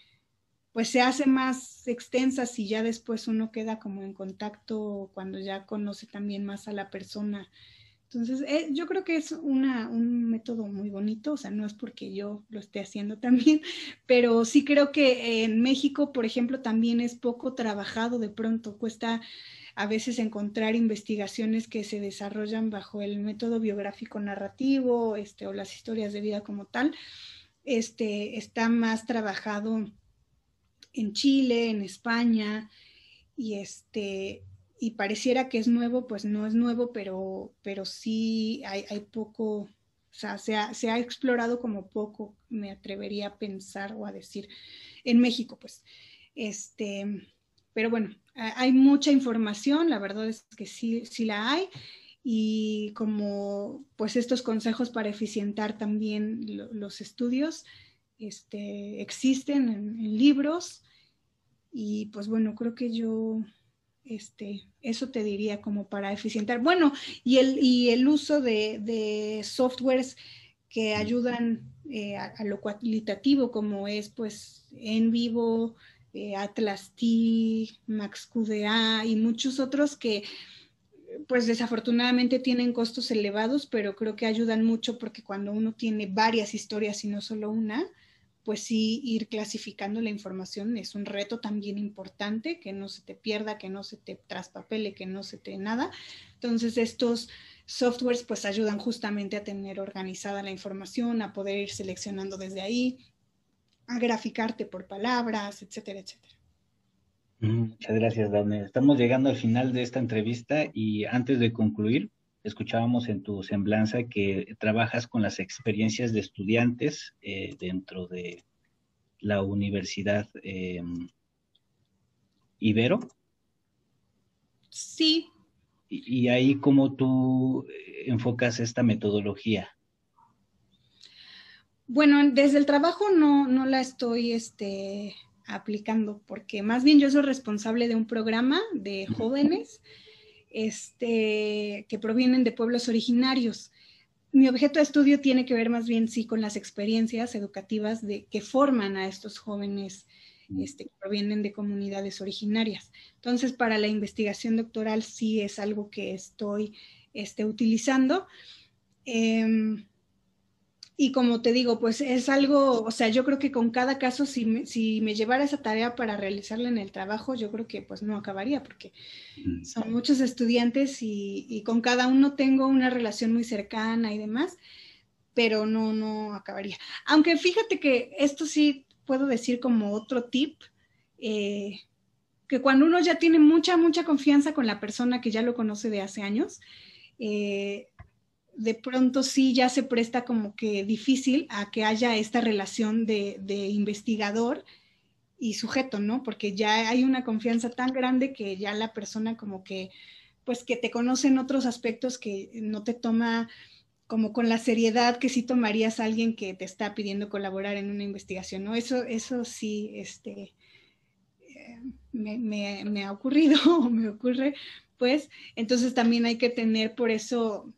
pues se hace más extensa si ya después uno queda como en contacto cuando ya conoce también más a la persona. Entonces, eh, yo creo que es una, un método muy bonito, o sea, no es porque yo lo esté haciendo también, pero sí creo que en México, por ejemplo, también es poco trabajado de pronto, cuesta a veces encontrar investigaciones que se desarrollan bajo el método biográfico narrativo, este, o las historias de vida como tal, este, está más trabajado en Chile, en España, y este, y pareciera que es nuevo, pues no es nuevo, pero, pero sí hay, poco, o sea, se ha, se ha, explorado como poco, me atrevería a pensar o a decir, en México, pues. Este, pero bueno, hay mucha información, la verdad es que sí, sí la hay, y como pues estos consejos para eficientar también los estudios, este, existen en, libros y pues bueno, creo que yo este, eso te diría como para eficientar. Bueno, y el, y el uso de, de softwares que ayudan eh, a, lo cualitativo, como es pues en vivo, eh, Atlas T, MaxQDA y muchos otros que pues desafortunadamente tienen costos elevados, pero creo que ayudan mucho porque cuando uno tiene varias historias y no solo una, pues sí, ir clasificando la información es un reto también importante, que no se te pierda, que no se te traspapele, que no se te nada. Entonces, estos softwares pues ayudan justamente a tener organizada la información, a poder ir seleccionando desde ahí, a graficarte por palabras, etcétera, etcétera. Mm, muchas gracias, Daniel. Estamos llegando al final de esta entrevista y antes de concluir, escuchábamos en tu semblanza que trabajas con las experiencias de estudiantes eh, dentro de la Universidad em, Ibero. Sí. Y, ahí cómo tú enfocas esta metodología. Bueno, desde el trabajo no, no la estoy este, aplicando, porque más bien yo soy responsable de un programa de jóvenes este, que provienen de pueblos originarios. Mi objeto de estudio tiene que ver más bien sí con las experiencias educativas de, que forman a estos jóvenes este, que provienen de comunidades originarias. Entonces, para la investigación doctoral sí es algo que estoy este, utilizando. Em, y como te digo, pues es algo, o sea, yo creo que con cada caso, si me, si me llevara esa tarea para realizarla en el trabajo, yo creo que pues no acabaría, porque son muchos estudiantes y, y, con cada uno tengo una relación muy cercana y demás, pero no, no acabaría. Aunque fíjate que esto sí puedo decir como otro tip, eh, que cuando uno ya tiene mucha, mucha confianza con la persona que ya lo conoce de hace años, eh, de pronto sí ya se presta como que difícil a que haya esta relación de, investigador y sujeto, ¿no? Porque ya hay una confianza tan grande que ya la persona como que, pues que te conoce en otros aspectos que no te toma como con la seriedad que sí tomarías alguien que te está pidiendo colaborar en una investigación, ¿no? Eso, eso sí, este, eh, me, me ha ocurrido o me ocurre, pues, entonces también hay que tener por eso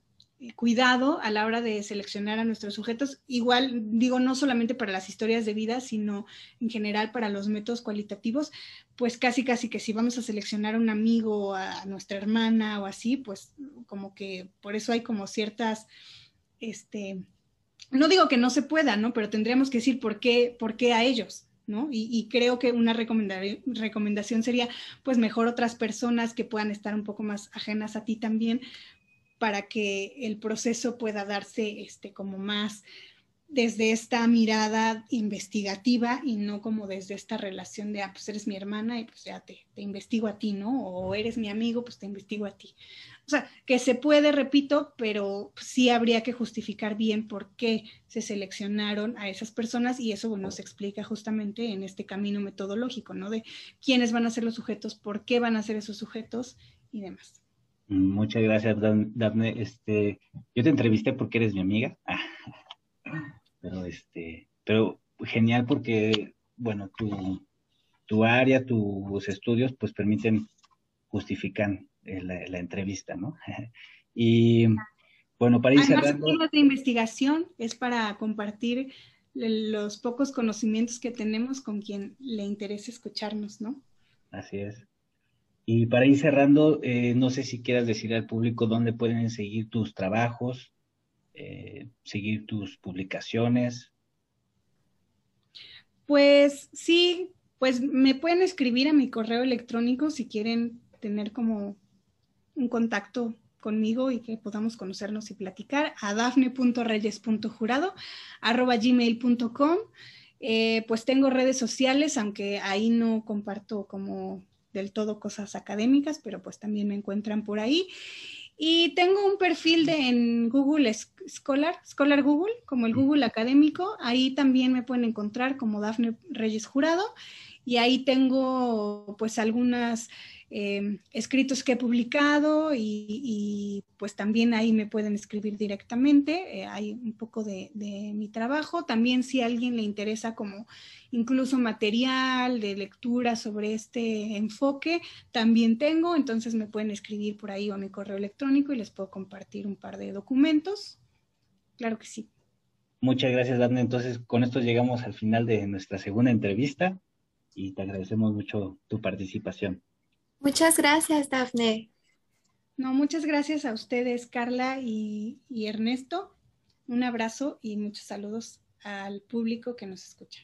cuidado a la hora de seleccionar a nuestros sujetos. Igual, digo, no solamente para las historias de vida, sino en general para los métodos cualitativos, pues casi, casi que si vamos a seleccionar a un amigo, a nuestra hermana o así, pues como que por eso hay como ciertas, este, no digo que no se pueda, ¿no? Pero tendríamos que decir por qué, por qué a ellos. ¿no? Y, y, creo que una recomendación sería, pues mejor otras personas que puedan estar un poco más ajenas a ti también, para que el proceso pueda darse este, como más, desde esta mirada investigativa y no como desde esta relación de, ah, pues eres mi hermana y pues ya te, te investigo a ti, ¿no? O eres mi amigo, pues te investigo a ti. O sea, que se puede, repito, pero sí habría que justificar bien por qué se seleccionaron a esas personas y eso bueno, se explica justamente en este camino metodológico, ¿no? De quiénes van a ser los sujetos, por qué van a ser esos sujetos y demás. Muchas gracias, Daphne. Este, yo te entrevisté porque eres mi amiga, pero este, pero genial porque, bueno, tu, tu área, tus estudios, pues permiten, justifican la, entrevista, ¿no? y bueno, para ir cerrando... de investigación es para compartir los pocos conocimientos que tenemos con quien le interese escucharnos, ¿no? Así es. Y para ir cerrando, eh, no sé si quieras decir al público dónde pueden seguir tus trabajos, eh, seguir tus publicaciones. Pues sí, pues me pueden escribir a mi correo electrónico si quieren tener como un contacto conmigo y que podamos conocernos y platicar a dafne.reyes.jurado arroba gmail.com. Eh, pues tengo redes sociales, aunque ahí no comparto como del todo cosas académicas, pero pues también me encuentran por ahí. Y tengo un perfil de, en Google Scholar, Scholar Google, como el Google académico. Ahí también me pueden encontrar como Dafne Reyes Jurado. Y ahí tengo pues algunas Em, escritos que he publicado y, pues también ahí me pueden escribir directamente. Eh, hay un poco de, mi trabajo. También si a alguien le interesa como incluso material de lectura sobre este enfoque, también tengo. Entonces me pueden escribir por ahí o mi correo electrónico y les puedo compartir un par de documentos. Claro que sí. Muchas gracias, Dani. Entonces, con esto llegamos al final de nuestra segunda entrevista y te agradecemos mucho tu participación. Muchas gracias, Dafne. No, muchas gracias a ustedes, Carla y, y Ernesto. Un abrazo y muchos saludos al público que nos escucha.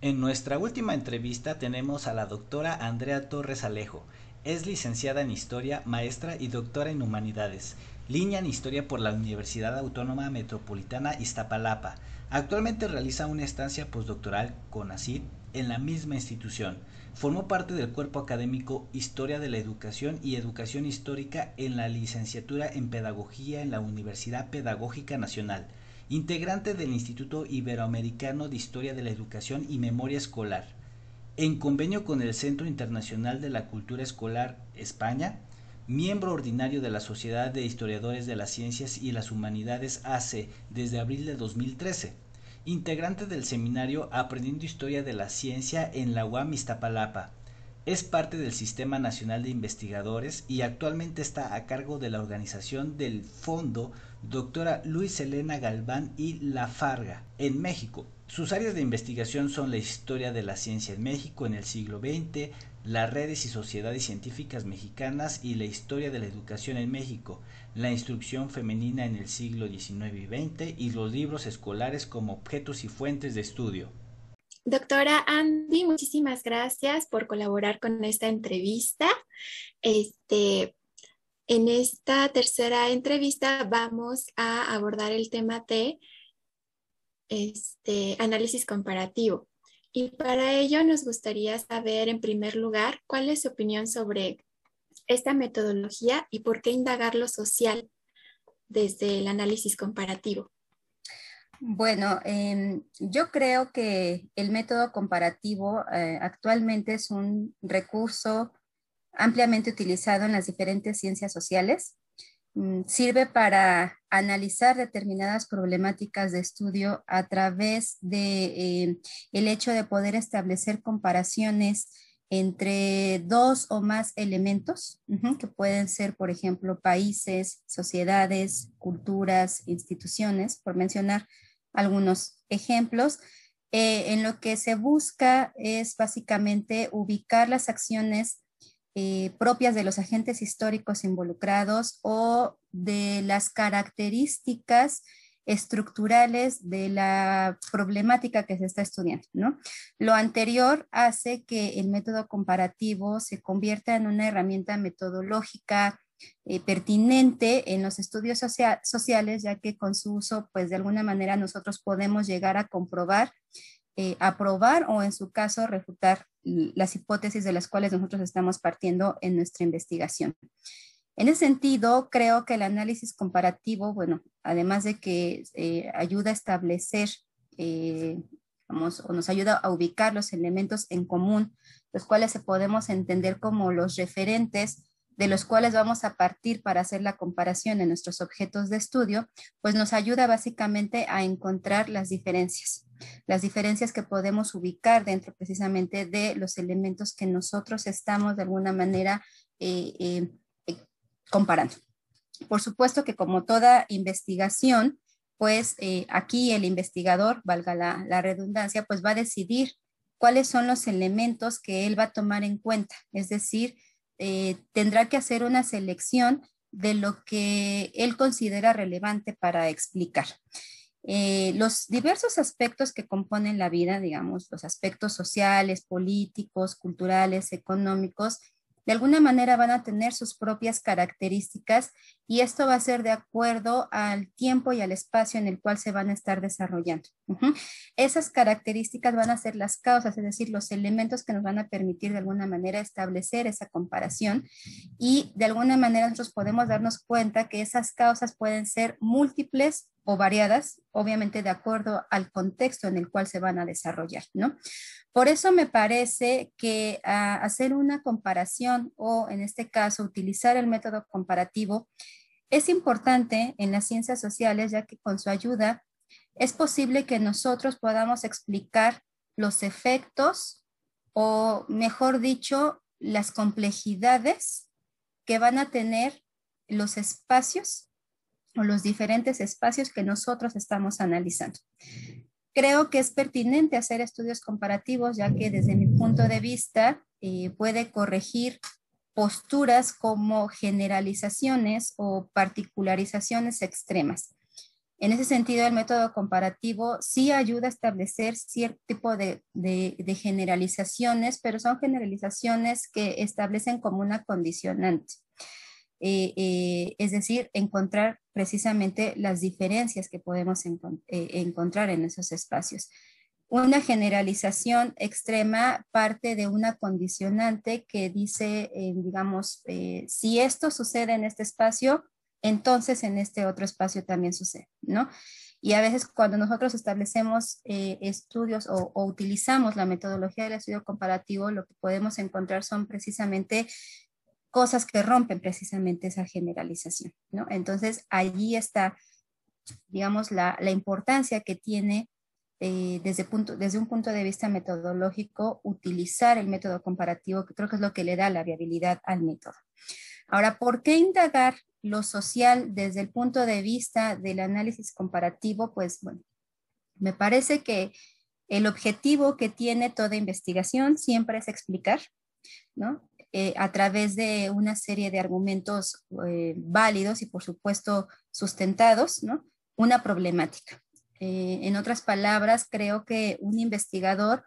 En nuestra última entrevista tenemos a la doctora Andrea Torres Alejo. Es licenciada en Historia, maestra y doctora en Humanidades, línea en Historia por la Universidad Autónoma Metropolitana Iztapalapa. Actualmente realiza una estancia postdoctoral con ACID en la misma institución. Formó parte del cuerpo académico Historia de la Educación y Educación Histórica en la licenciatura en Pedagogía en la Universidad Pedagógica Nacional, integrante del Instituto Iberoamericano de Historia de la Educación y Memoria Escolar. En convenio con el Centro Internacional de la Cultura Escolar España, miembro ordinario de la Sociedad de Historiadores de las Ciencias y las Humanidades ACE desde abril de 2013 integrante del seminario Aprendiendo Historia de la Ciencia en la UAM Iztapalapa. Es parte del Sistema Nacional de Investigadores y actualmente está a cargo de la organización del Fondo Doctora Luis Elena Galván y La Farga en México. Sus áreas de investigación son la historia de la ciencia en México en el siglo XX, las redes y sociedades científicas mexicanas y la historia de la educación en México, la instrucción femenina en el siglo XIX y XX y los libros escolares como objetos y fuentes de estudio. Doctora Andy, muchísimas gracias por colaborar con esta entrevista. Este, en esta tercera entrevista vamos a abordar el tema de este, análisis comparativo. Y para ello nos gustaría saber, en primer lugar, cuál es su opinión sobre esta metodología y por qué indagar lo social desde el análisis comparativo. Bueno, em, yo creo que el método comparativo eh, actualmente es un recurso ampliamente utilizado en las diferentes ciencias sociales sirve para analizar determinadas problemáticas de estudio a través de eh, el hecho de poder establecer comparaciones entre dos o más elementos que pueden ser, por ejemplo, países, sociedades, culturas, instituciones, por mencionar algunos ejemplos. Eh, en lo que se busca es básicamente ubicar las acciones eh, propias de los agentes históricos involucrados o de las características estructurales de la problemática que se está estudiando. ¿no? Lo anterior hace que el método comparativo se convierta en una herramienta metodológica eh, pertinente en los estudios sociales, ya que con su uso, pues de alguna manera nosotros podemos llegar a comprobar, eh, aprobar o en su caso refutar las hipótesis de las cuales nosotros estamos partiendo en nuestra investigación. En ese sentido, creo que el análisis comparativo, bueno, además de que eh, ayuda a establecer, vamos, o nos ayuda a ubicar los elementos en común, los cuales se podemos entender como los referentes de los cuales vamos a partir para hacer la comparación en nuestros objetos de estudio, pues nos ayuda básicamente a encontrar las diferencias, las diferencias que podemos ubicar dentro precisamente de los elementos que nosotros estamos de alguna manera eh, eh, eh, comparando. Por supuesto que como toda investigación, pues aquí el investigador, valga la, la redundancia, pues va a decidir cuáles son los elementos que él va a tomar en cuenta, es decir, eh, tendrá que hacer una selección de lo que él considera relevante para explicar. Eh, los diversos aspectos que componen la vida, digamos, los aspectos sociales, políticos, culturales, económicos, de alguna manera van a tener sus propias características y esto va a ser de acuerdo al tiempo y al espacio en el cual se van a estar desarrollando. Esas características van a ser las causas, es decir, los elementos que nos van a permitir de alguna manera establecer esa comparación y de alguna manera nosotros podemos darnos cuenta que esas causas pueden ser múltiples o variadas, obviamente de acuerdo al contexto en el cual se van a desarrollar, ¿no? Por eso me parece que ah, hacer una comparación o en este caso utilizar el método comparativo es importante en las ciencias sociales, ya que con su ayuda es posible que nosotros podamos explicar los efectos o, mejor dicho, las complejidades que van a tener los espacios o los diferentes espacios que nosotros estamos analizando. Creo que es pertinente hacer estudios comparativos, ya que desde mi punto de vista eh, puede corregir posturas como generalizaciones o particularizaciones extremas. En ese sentido, el método comparativo sí ayuda a establecer cierto tipo de, generalizaciones, pero son generalizaciones que establecen como una condicionante. Eh, eh, es decir, encontrar precisamente las diferencias que podemos eh, encontrar en esos espacios. Una generalización extrema parte de una condicionante que dice, digamos, si esto sucede en este espacio, entonces en este otro espacio también sucede, ¿no? Y a veces cuando nosotros establecemos estudios o, o, utilizamos la metodología del estudio comparativo, lo que podemos encontrar son precisamente cosas que rompen precisamente esa generalización, ¿no? Entonces, allí está, digamos, la, importancia que tiene eh, desde, punto, desde un punto de vista metodológico utilizar el método comparativo, que creo que es lo que le da la viabilidad al método. Ahora, ¿por qué indagar lo social desde el punto de vista del análisis comparativo? Pues bueno, me parece que el objetivo que tiene toda investigación siempre es explicar, ¿no? Eh, a través de una serie de argumentos eh, válidos y por supuesto sustentados. Una problemática. Eh, en otras palabras, creo que un investigador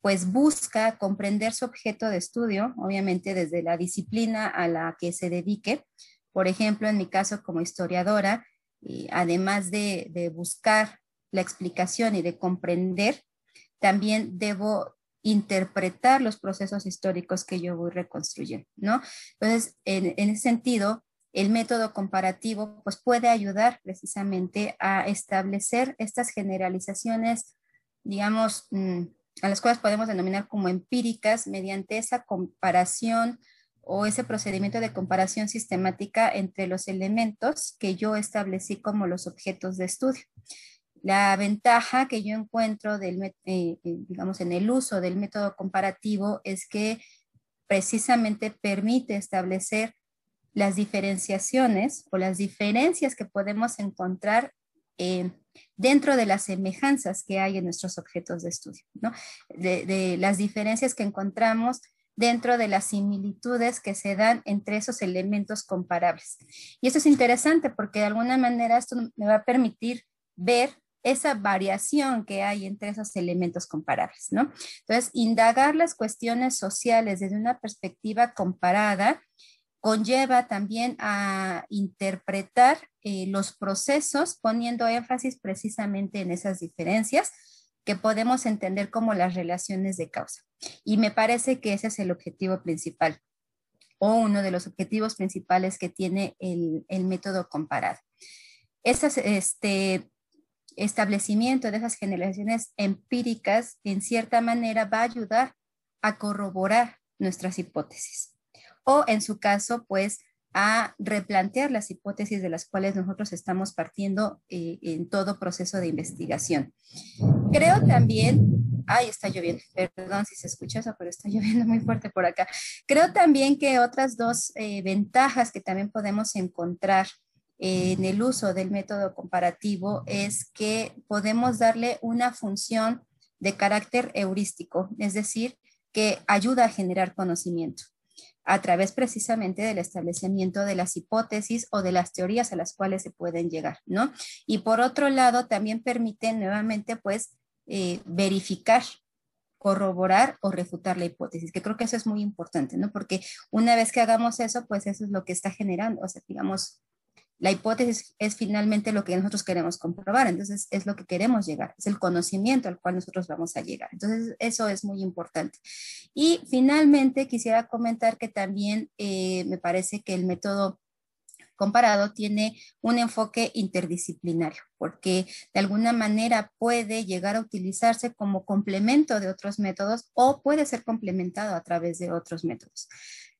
pues busca comprender su objeto de estudio, obviamente desde la disciplina a la que se dedique. Por ejemplo, en mi caso como historiadora, además de, de buscar la explicación y de comprender, también debo interpretar los procesos históricos que yo voy reconstruyendo, ¿no? Entonces, en, ese sentido, el método comparativo pues puede ayudar precisamente a establecer estas generalizaciones, digamos, mm, a las cuales podemos denominar como empíricas mediante esa comparación o ese procedimiento de comparación sistemática entre los elementos que yo establecí como los objetos de estudio. La ventaja que yo encuentro del, eh, eh, digamos, en el uso del método comparativo es que precisamente permite establecer las diferenciaciones o las diferencias que podemos encontrar eh, dentro de las semejanzas que hay en nuestros objetos de estudio, ¿no? de, de, las diferencias que encontramos dentro de las similitudes que se dan entre esos elementos comparables. Y esto es interesante porque de alguna manera esto me va a permitir ver esa variación que hay entre esos elementos comparables, ¿no? Entonces, indagar las cuestiones sociales desde una perspectiva comparada conlleva también a interpretar eh, los procesos poniendo énfasis precisamente en esas diferencias que podemos entender como las relaciones de causa. Y me parece que ese es el objetivo principal o uno de los objetivos principales que tiene el, método comparado. este establecimiento de esas generaciones empíricas, en cierta manera, va a ayudar a corroborar nuestras hipótesis. O en su caso, pues, a replantear las hipótesis de las cuales nosotros estamos partiendo eh, en todo proceso de investigación. Creo también, ay, está lloviendo, perdón si se escucha eso, pero está lloviendo muy fuerte por acá. Creo también que otras dos eh, ventajas que también podemos encontrar en el uso del método comparativo es que podemos darle una función de carácter heurístico, es decir, que ayuda a generar conocimiento a través precisamente del establecimiento de las hipótesis o de las teorías a las cuales se pueden llegar, ¿no? Y por otro lado, también permite nuevamente, pues, eh, verificar, corroborar o refutar la hipótesis, que creo que eso es muy importante, ¿no? Porque una vez que hagamos eso, pues eso es lo que está generando, o sea, digamos, la hipótesis es finalmente lo que nosotros queremos comprobar, entonces es lo que queremos llegar, es el conocimiento al cual nosotros vamos a llegar. Entonces eso es muy importante. Y finalmente quisiera comentar que también eh, me parece que el método comparado tiene un enfoque interdisciplinario, porque de alguna manera puede llegar a utilizarse como complemento de otros métodos o puede ser complementado a través de otros métodos.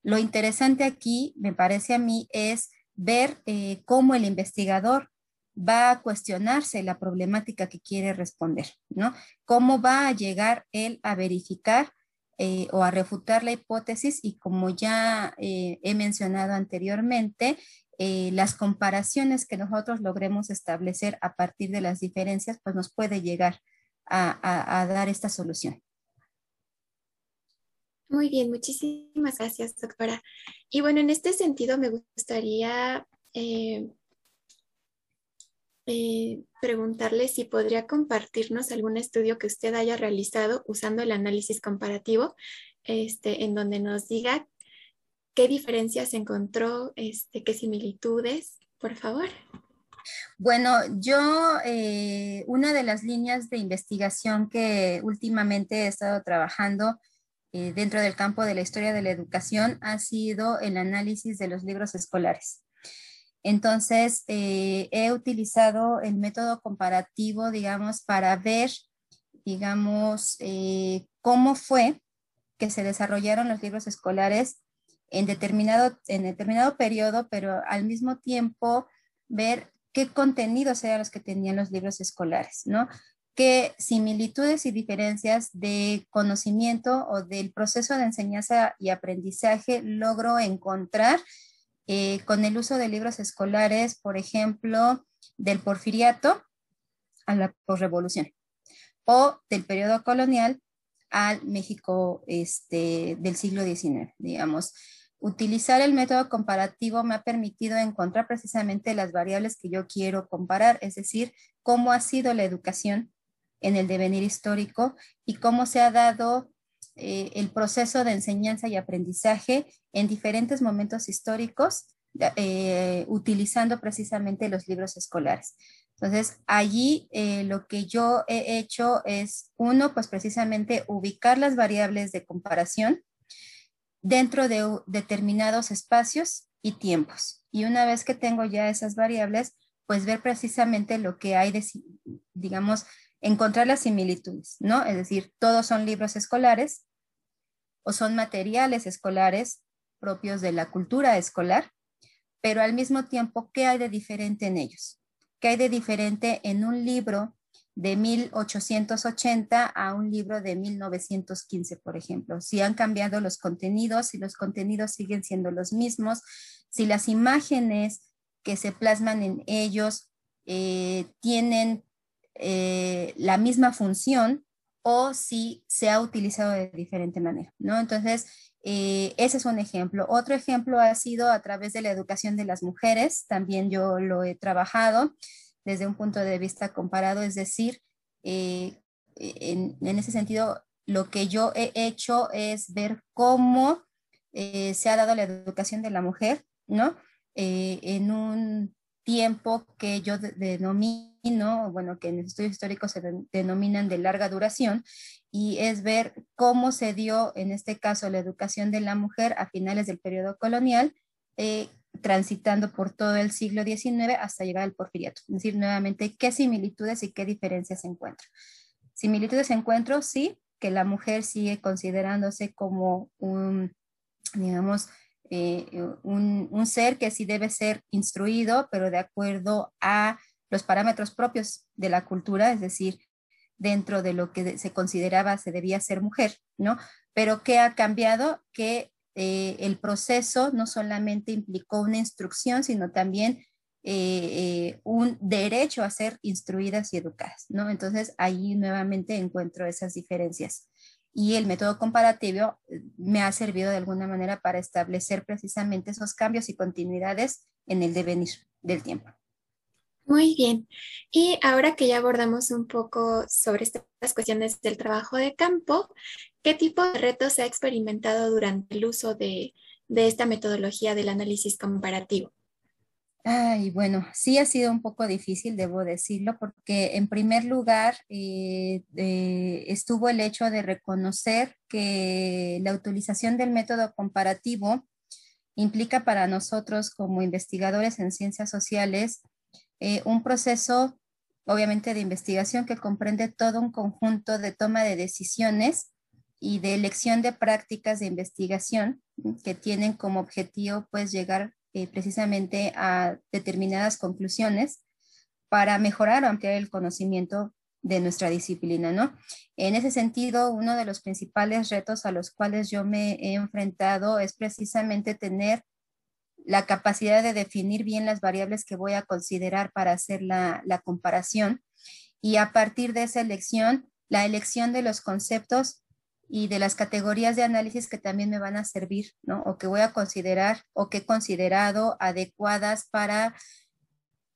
Lo interesante aquí, me parece a mí, es ver eh, cómo el investigador va a cuestionarse la problemática que quiere responder, ¿no? Cómo va a llegar él a verificar eh, o a refutar la hipótesis y como ya eh, he mencionado anteriormente, las comparaciones que nosotros logremos establecer a partir de las diferencias, pues nos puede llegar a dar esta solución. Muy bien, muchísimas gracias, doctora. Y bueno, en este sentido me gustaría eh, eh, preguntarle si podría compartirnos algún estudio que usted haya realizado usando el análisis comparativo, este, en donde nos diga qué diferencias encontró, este, qué similitudes, por favor. Bueno, yo, eh, una de las líneas de investigación que últimamente he estado trabajando eh, dentro del campo de la historia de la educación ha sido el análisis de los libros escolares. Entonces, eh, he utilizado el método comparativo, digamos, para ver, digamos, eh, cómo fue que se desarrollaron los libros escolares en determinado, en determinado periodo, pero al mismo tiempo ver qué contenidos eran los que tenían los libros escolares, ¿no? Qué similitudes y diferencias de conocimiento o del proceso de enseñanza y aprendizaje logro encontrar eh, con el uso de libros escolares, por ejemplo, del porfiriato a la posrevolución o del periodo colonial al México este, del siglo XIX, digamos. Utilizar el método comparativo me ha permitido encontrar precisamente las variables que yo quiero comparar, es decir, cómo ha sido la educación en el devenir histórico y cómo se ha dado eh, el proceso de enseñanza y aprendizaje en diferentes momentos históricos, eh, utilizando precisamente los libros escolares. Entonces, allí eh, lo que yo he hecho es, uno, pues precisamente ubicar las variables de comparación dentro de determinados espacios y tiempos. Y una vez que tengo ya esas variables, pues ver precisamente lo que hay de, digamos, encontrar las similitudes, ¿no? Es decir, todos son libros escolares o son materiales escolares propios de la cultura escolar, pero al mismo tiempo, ¿qué hay de diferente en ellos? ¿Qué hay de diferente en un libro de 1880 a un libro de 1915, por ejemplo? Si han cambiado los contenidos, si los contenidos siguen siendo los mismos, si las imágenes que se plasman en ellos eh, tienen eh, la misma función o si se ha utilizado de diferente manera, ¿no? Entonces, eh, ese es un ejemplo. Otro ejemplo ha sido a través de la educación de las mujeres, también yo lo he trabajado desde un punto de vista comparado, es decir, eh, en, ese sentido, lo que yo he hecho es ver cómo se ha dado la educación de la mujer, ¿no? En un tiempo que yo denomino, bueno, que en estudios históricos se denominan de larga duración, y es ver cómo se dio, en este caso, la educación de la mujer a finales del periodo colonial, eh, transitando por todo el siglo XIX hasta llegar al porfiriato. Es decir, nuevamente, qué similitudes y qué diferencias encuentro. Similitudes encuentro, sí, que la mujer sigue considerándose como un digamos, eh, un, ser que sí debe ser instruido, pero de acuerdo a los parámetros propios de la cultura, es decir, dentro de lo que se consideraba se debía ser mujer, ¿no? Pero ¿qué ha cambiado? Que eh, el proceso no solamente implicó una instrucción, sino también eh, un derecho a ser instruidas y educadas, ¿no? Entonces ahí nuevamente encuentro esas diferencias y el método comparativo eh, me ha servido de alguna manera para establecer precisamente esos cambios y continuidades en el devenir del tiempo. Muy bien. Y ahora que ya abordamos un poco sobre estas cuestiones del trabajo de campo, ¿qué tipo de retos se ha experimentado durante el uso de, de esta metodología del análisis comparativo? Ay, bueno, sí ha sido un poco difícil, debo decirlo, porque en primer lugar eh, eh, estuvo el hecho de reconocer que la utilización del método comparativo implica para nosotros como investigadores en ciencias sociales eh, un proceso, obviamente, de investigación que comprende todo un conjunto de toma de decisiones y de elección de prácticas de investigación que tienen como objetivo, pues, llegar eh, precisamente a determinadas conclusiones para mejorar o ampliar el conocimiento de nuestra disciplina, ¿no? En ese sentido, uno de los principales retos a los cuales yo me he enfrentado es precisamente tener la capacidad de definir bien las variables que voy a considerar para hacer la, la comparación y a partir de esa elección, la elección de los conceptos y de las categorías de análisis que también me van a servir, ¿no? O que voy a considerar o que he considerado adecuadas para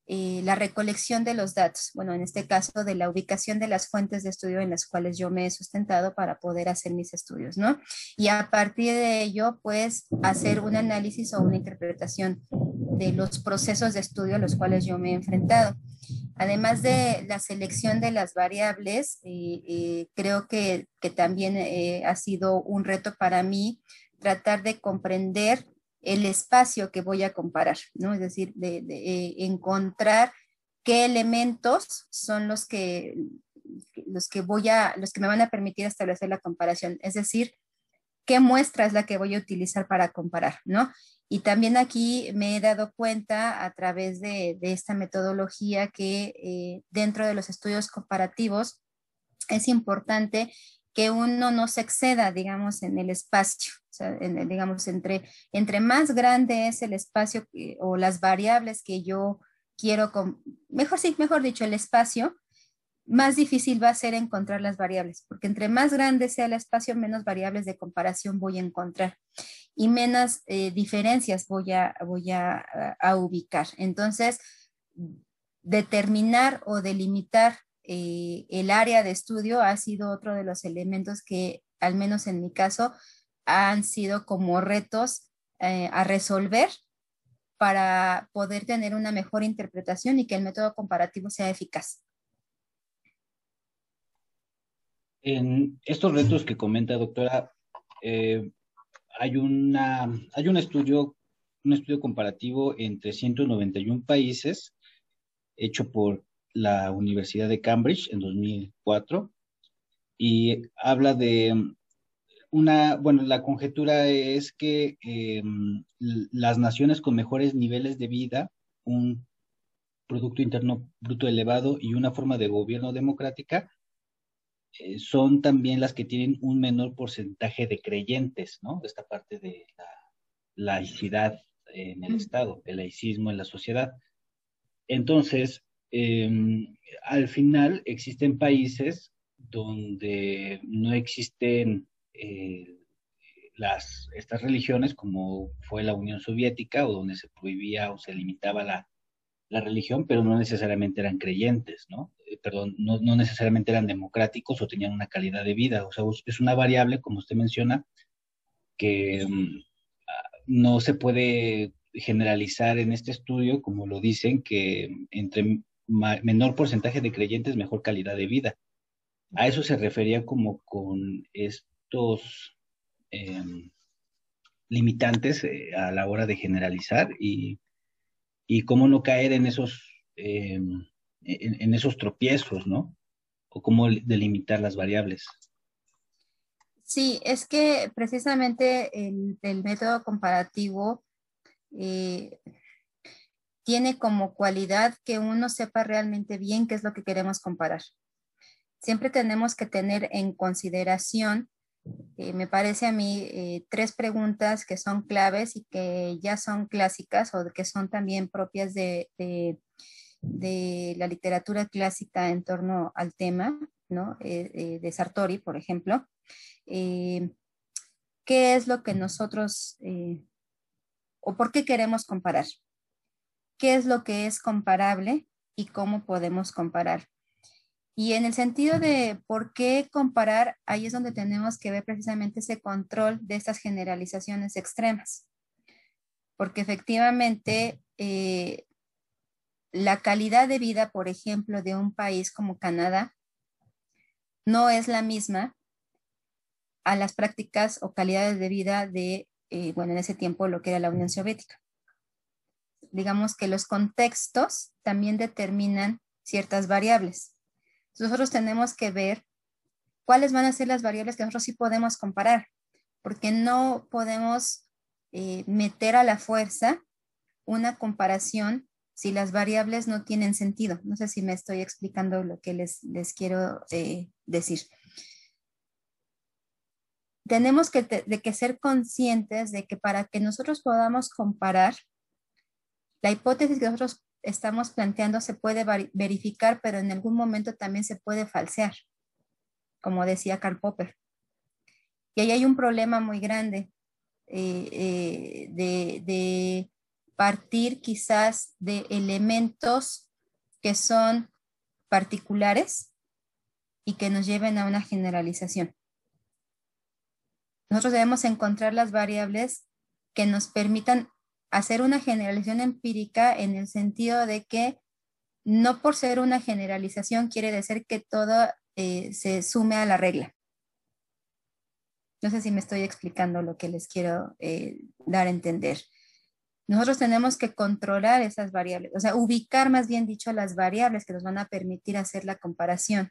eh, la recolección de los datos. Bueno, en este caso de la ubicación de las fuentes de estudio en las cuales yo me he sustentado para poder hacer mis estudios, ¿no? Y a partir de ello, pues, hacer un análisis o una interpretación de los procesos de estudio a los cuales yo me he enfrentado. Además de la selección de las variables, eh, eh, creo que, también eh, ha sido un reto para mí tratar de comprender el espacio que voy a comparar, ¿no? Es decir, de, encontrar qué elementos son los que, los que voy a, los que me van a permitir establecer la comparación. Es decir, qué muestra es la que voy a utilizar para comparar, ¿no? Y también aquí me he dado cuenta a través de, esta metodología que eh, dentro de los estudios comparativos es importante que uno no se exceda, digamos, en el espacio, o sea, digamos, entre, entre más grande es el espacio o las variables que yo quiero, con, mejor sí, mejor dicho, el espacio, más difícil va a ser encontrar las variables, porque entre más grande sea el espacio, menos variables de comparación voy a encontrar y menos eh, diferencias voy, a, voy a, ubicar. Entonces, determinar o delimitar eh, el área de estudio ha sido otro de los elementos que, al menos en mi caso, han sido como retos eh, a resolver para poder tener una mejor interpretación y que el método comparativo sea eficaz. En estos retos que comenta, doctora, eh, hay, una, hay un estudio, un estudio comparativo entre 191 países hecho por la Universidad de Cambridge en 2004 y habla de una, bueno, la conjetura es que em, las naciones con mejores niveles de vida, un Producto Interno Bruto elevado y una forma de gobierno democrática eh, son también las que tienen un menor porcentaje de creyentes, ¿no? Esta parte de la laicidad en el Estado, el laicismo en la sociedad. Entonces, em, al final existen países donde no existen eh, las, estas religiones, como fue la Unión Soviética, o donde se prohibía o se limitaba la, la religión, pero no necesariamente eran creyentes, ¿no? Eh, perdón, no, no, necesariamente eran democráticos o tenían una calidad de vida. O sea, es una variable, como usted menciona, que, mm, no se puede generalizar en este estudio, como lo dicen, que entre menor porcentaje de creyentes, mejor calidad de vida. A eso se refería como con estos em, limitantes eh, a la hora de generalizar y, cómo no caer en esos, em, en, esos tropiezos, ¿no? O cómo delimitar las variables. Sí, es que precisamente el, método comparativo eh, tiene como cualidad que uno sepa realmente bien qué es lo que queremos comparar. Siempre tenemos que tener en consideración, eh, me parece a mí, eh, tres preguntas que son claves y que ya son clásicas o que son también propias de, de, la literatura clásica en torno al tema, ¿no? de Sartori, por ejemplo. ¿Qué es lo que nosotros o por qué queremos comparar? Qué es lo que es comparable y cómo podemos comparar. Y en el sentido de por qué comparar, ahí es donde tenemos que ver precisamente ese control de estas generalizaciones extremas. Porque efectivamente, eh, la calidad de vida, por ejemplo, de un país como Canadá, no es la misma a las prácticas o calidades de vida de, eh, bueno, en ese tiempo lo que era la Unión Soviética digamos que los contextos también determinan ciertas variables. Nosotros tenemos que ver cuáles van a ser las variables que nosotros sí podemos comparar, porque no podemos eh, meter a la fuerza una comparación si las variables no tienen sentido. No sé si me estoy explicando lo que les, les quiero eh, decir. Tenemos que, de que ser conscientes de que para que nosotros podamos comparar, la hipótesis que nosotros estamos planteando se puede verificar, pero en algún momento también se puede falsear, como decía Karl Popper. Y ahí hay un problema muy grande eh, eh, de, de partir quizás de elementos que son particulares y que nos lleven a una generalización. Nosotros debemos encontrar las variables que nos permitan hacer una generalización empírica en el sentido de que no por ser una generalización quiere decir que todo eh, se sume a la regla. No sé si me estoy explicando lo que les quiero eh, dar a entender. Nosotros tenemos que controlar esas variables, o sea, ubicar más bien dicho las variables que nos van a permitir hacer la comparación.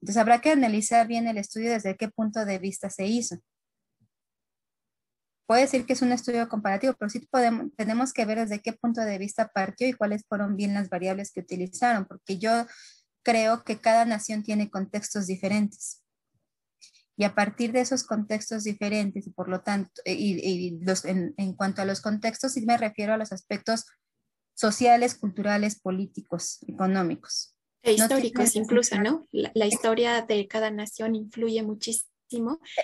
Entonces habrá que analizar bien el estudio desde qué punto de vista se hizo puede decir que es un estudio comparativo, pero sí podemos, tenemos que ver desde qué punto de vista partió y cuáles fueron bien las variables que utilizaron, porque yo creo que cada nación tiene contextos diferentes. Y a partir de esos contextos diferentes, y por lo tanto, y, los, en, en, cuanto a los contextos, sí me refiero a los aspectos sociales, culturales, políticos, económicos. E históricos incluso, ¿no? la historia de cada nación influye muchísimo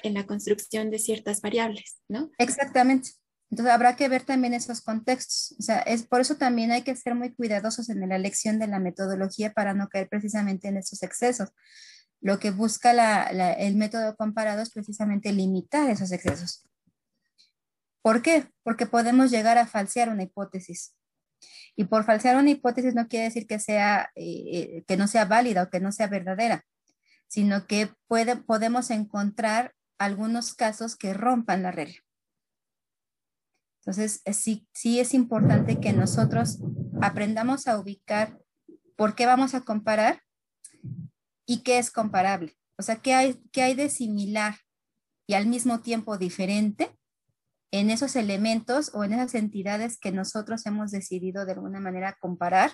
en la construcción de ciertas variables, ¿no? Exactamente. Entonces habrá que ver también esos contextos. O sea, es por eso también hay que ser muy cuidadosos en la elección de la metodología para no caer precisamente en esos excesos. Lo que busca el método comparado es precisamente limitar esos excesos. ¿Por qué? Porque podemos llegar a falsear una hipótesis. Y por falsear una hipótesis no quiere decir que, sea, eh, eh, que no sea válida o que no sea verdadera sino que puede, podemos encontrar algunos casos que rompan la regla. Entonces, eh, sí, sí es importante que nosotros aprendamos a ubicar por qué vamos a comparar y qué es comparable. O sea, qué hay, qué hay de similar y al mismo tiempo diferente en esos elementos o en esas entidades que nosotros hemos decidido de alguna manera comparar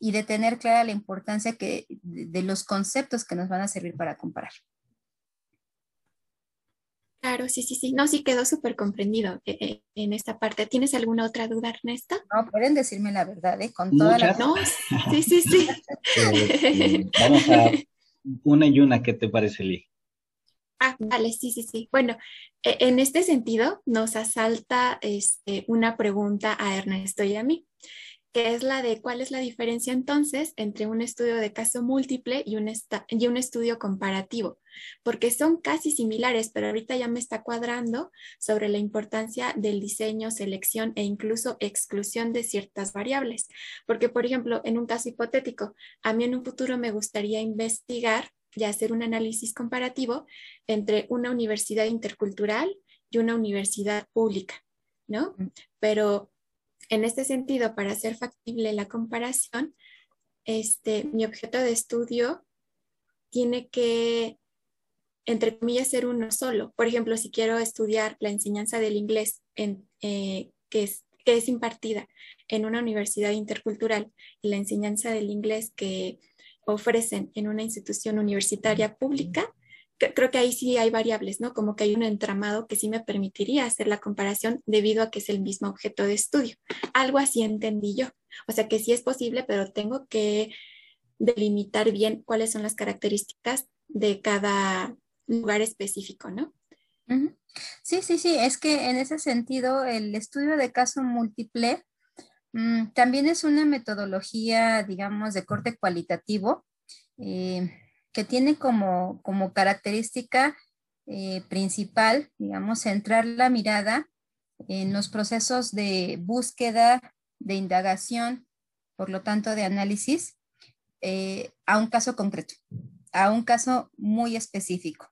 y de tener clara la importancia que, de, los conceptos que nos van a servir para comparar. Claro, sí, sí, sí. No, sí quedó súper comprendido eh, eh, en esta parte. ¿Tienes alguna otra duda, Ernesto? No, pueden decirme la verdad, ¿eh? Con toda la... No, sí, sí, sí. Eh, vamos a una y una, ¿qué te parece, Lee? Ah, vale, sí, sí, sí. Bueno, en este sentido nos asalta este, una pregunta a Ernesto y a mí que es la de cuál es la diferencia entonces entre un estudio de caso múltiple y un, y un estudio comparativo, porque son casi similares, pero ahorita ya me está cuadrando sobre la importancia del diseño, selección e incluso exclusión de ciertas variables. Porque, por ejemplo, en un caso hipotético, a mí en un futuro me gustaría investigar y hacer un análisis comparativo entre una universidad intercultural y una universidad pública, ¿no? Pero en este sentido, para hacer factible la comparación, este, mi objeto de estudio tiene que, entre comillas, ser uno solo. Por ejemplo, si quiero estudiar la enseñanza del inglés en, eh, que, es, que es impartida en una universidad intercultural y la enseñanza del inglés que ofrecen en una institución universitaria pública, creo que ahí sí hay variables, ¿no? Como que hay un entramado que sí me permitiría hacer la comparación debido a que es el mismo objeto de estudio. Algo así entendí yo. O sea que sí es posible, pero tengo que delimitar bien cuáles son las características de cada lugar específico, ¿no? Sí, sí, sí, es que en ese sentido el estudio de caso múltiple mm, también es una metodología, digamos, de corte cualitativo. Eh, que tiene como, como característica eh, principal, digamos, centrar la mirada en los procesos de búsqueda, de indagación, por lo tanto, de análisis, eh, a un caso concreto, a un caso muy específico.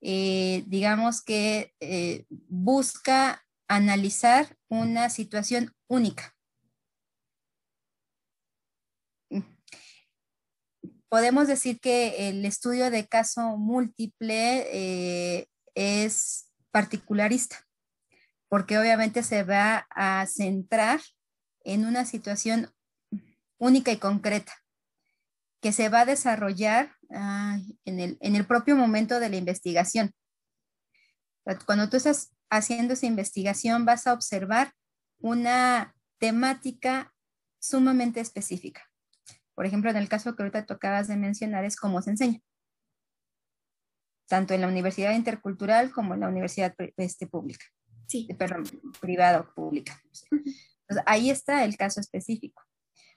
Eh, digamos que busca analizar una situación única. Podemos decir que el estudio de caso múltiple eh, es particularista, porque obviamente se va a centrar en una situación única y concreta, que se va a desarrollar en, el, en el propio momento de la investigación. Cuando tú estás haciendo esa investigación, vas a observar una temática sumamente específica. Por ejemplo, en el caso que ahorita tocabas de mencionar es cómo se enseña, tanto en la universidad intercultural como en la universidad este, pública. Sí. Perdón, privada o pública. Entonces, ahí está el caso específico.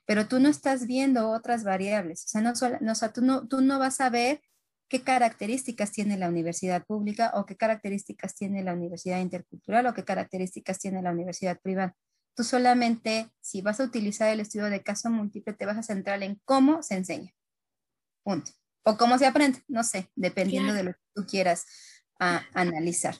Pero tú no estás viendo otras variables. O sea, no, no, o sea, tú, no, tú no vas a ver qué características tiene la universidad pública o qué características tiene la universidad intercultural o qué características tiene la universidad privada. Tú solamente, si vas a utilizar el estudio de caso múltiple, te vas a centrar en cómo se enseña. Punto. O cómo se aprende, no sé, dependiendo de lo que tú quieras ah, analizar.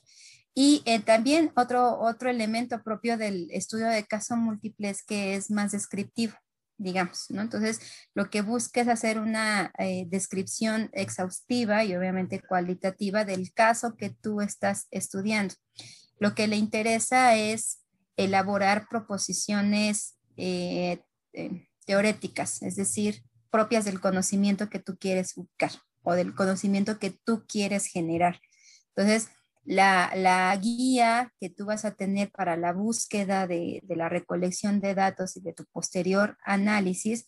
Y eh, también otro, otro elemento propio del estudio de caso múltiple es que es más descriptivo, digamos, ¿no? Entonces, lo que busca es hacer una eh, descripción exhaustiva y obviamente cualitativa del caso que tú estás estudiando. Lo que le interesa es elaborar proposiciones eh, eh, teoréticas, es decir, propias del conocimiento que tú quieres buscar o del conocimiento que tú quieres generar. Entonces, la, guía que tú vas a tener para la búsqueda de, la recolección de datos y de tu posterior análisis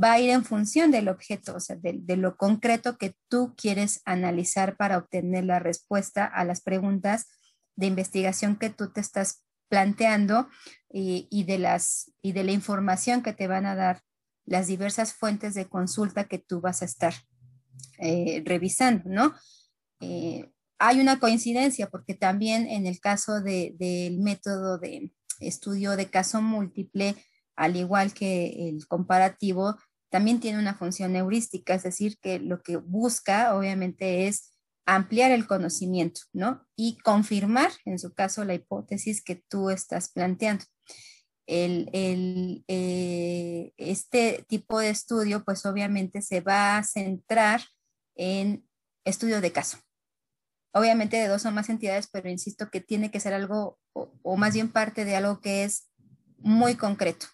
va a ir en función del objeto, o sea, de, de, lo concreto que tú quieres analizar para obtener la respuesta a las preguntas de investigación que tú te estás planteando y, de las, y de la información que te van a dar las diversas fuentes de consulta que tú vas a estar eh, revisando, ¿no? Eh, hay una coincidencia porque también en el caso del método de estudio de caso múltiple, al igual que el comparativo, también tiene una función heurística, es decir, que lo que busca obviamente es ampliar el conocimiento, ¿no? Y confirmar, en su caso, la hipótesis que tú estás planteando. El, eh, este tipo de estudio, pues obviamente se va a centrar en estudio de caso. Obviamente de dos o más entidades, pero insisto que tiene que ser algo, o más bien parte de algo que es muy concreto.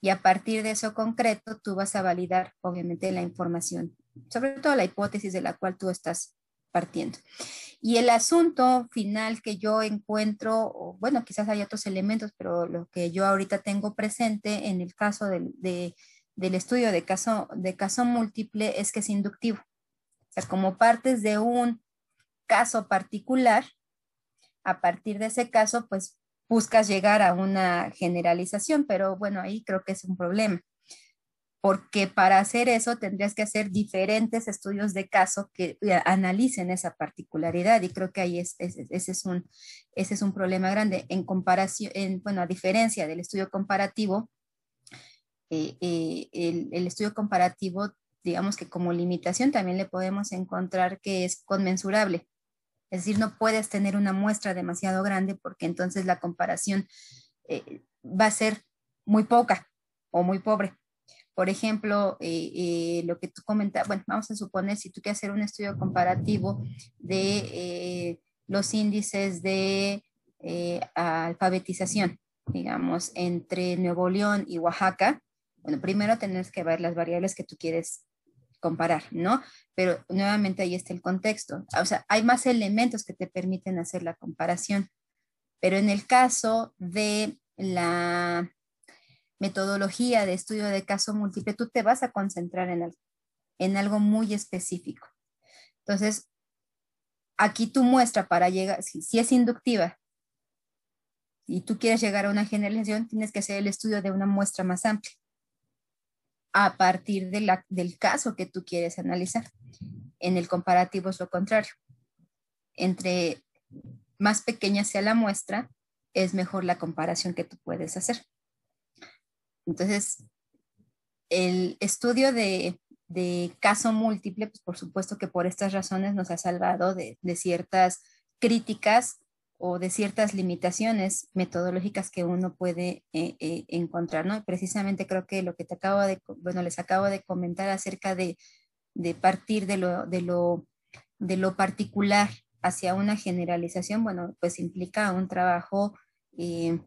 Y a partir de eso concreto, tú vas a validar, obviamente, la información, sobre todo la hipótesis de la cual tú estás Y el asunto final que yo encuentro, bueno, quizás hay otros elementos, pero lo que yo ahorita tengo presente en el caso del, del estudio de caso, de caso múltiple es que es inductivo. O sea, como partes de un caso particular, a partir de ese caso, pues buscas llegar a una generalización, pero bueno, ahí creo que es un problema porque para hacer eso tendrías que hacer diferentes estudios de caso que eh, analicen esa particularidad y creo que ahí es, ese, es un, ese es un problema grande. En comparación, en, bueno, a diferencia del estudio comparativo, eh, eh, el, el, estudio comparativo, digamos que como limitación también le podemos encontrar que es conmensurable. Es decir, no puedes tener una muestra demasiado grande porque entonces la comparación va a ser muy poca o muy pobre. Por ejemplo, eh, eh, lo que tú comentas, bueno, vamos a suponer si tú quieres hacer un estudio comparativo de eh, los índices de alfabetización, digamos, entre Nuevo León y Oaxaca, bueno, primero tienes que ver las variables que tú quieres comparar, ¿no? Pero nuevamente ahí está el contexto. O sea, hay más elementos que te permiten hacer la comparación. Pero en el caso de la metodología de estudio de caso múltiple, tú te vas a concentrar en algo, muy específico. Entonces, aquí tu muestra para llegar, si, es inductiva y tú quieres llegar a una generalización, tienes que hacer el estudio de una muestra más amplia a partir del caso que tú quieres analizar. En el comparativo es lo contrario. Entre más pequeña sea la muestra, es mejor la comparación que tú puedes hacer. Entonces, el estudio de, caso múltiple, pues por supuesto que por estas razones nos ha salvado de, ciertas críticas o de ciertas limitaciones metodológicas que uno puede eh, eh, encontrar, ¿no? Precisamente creo que lo que te acabo de, bueno, les acabo de comentar acerca de, partir de lo, de, lo, de lo particular hacia una generalización, bueno, pues implica un trabajo eh,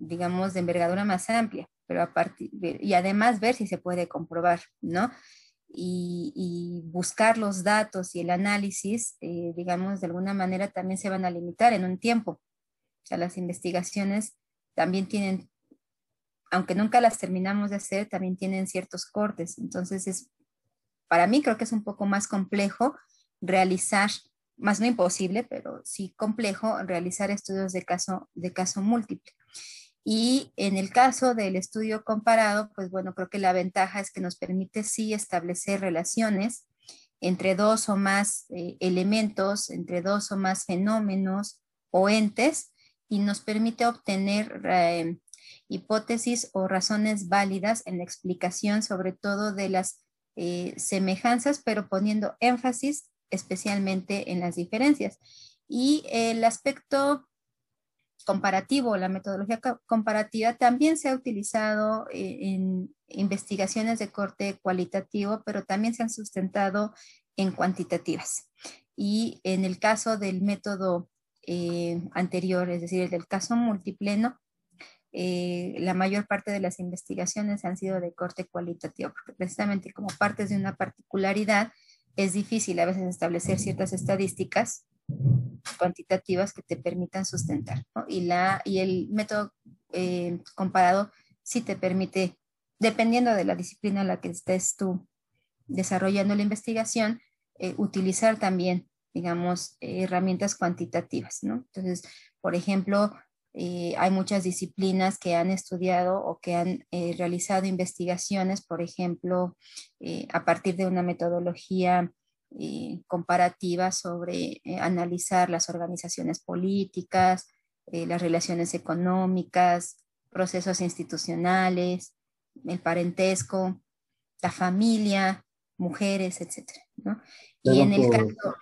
digamos, de envergadura más amplia, pero a partir y además ver si se puede comprobar, ¿no? Y, buscar los datos y el análisis, eh, digamos, de alguna manera también se van a limitar en un tiempo. O sea, las investigaciones también tienen, aunque nunca las terminamos de hacer, también tienen ciertos cortes. Entonces, es, para mí creo que es un poco más complejo realizar, más no imposible, pero sí complejo realizar estudios de caso, de caso múltiple. Y en el caso del estudio comparado, pues bueno, creo que la ventaja es que nos permite sí establecer relaciones entre dos o más eh, elementos, entre dos o más fenómenos o entes, y nos permite obtener eh, hipótesis o razones válidas en la explicación sobre todo de las eh, semejanzas, pero poniendo énfasis especialmente en las diferencias. Y el aspecto comparativo, la metodología comparativa también se ha utilizado eh, en investigaciones de corte cualitativo, pero también se han sustentado en cuantitativas. Y en el caso del método eh, anterior, es decir, el del caso multipleno, eh, la mayor parte de las investigaciones han sido de corte cualitativo, porque precisamente como partes de una particularidad, es difícil a veces establecer ciertas estadísticas cuantitativas que te permitan sustentar. Y, la, y el método eh, comparado sí te permite, dependiendo de la disciplina en la que estés tú desarrollando la investigación, eh, utilizar también, digamos, herramientas cuantitativas. ¿no? Entonces, por ejemplo, eh, hay muchas disciplinas que han estudiado o que han realizado investigaciones, por ejemplo, a partir de una metodología eh, comparativa sobre eh, analizar las organizaciones políticas, eh, las relaciones económicas, procesos institucionales, el parentesco, la familia, mujeres, etc. Y en el caso...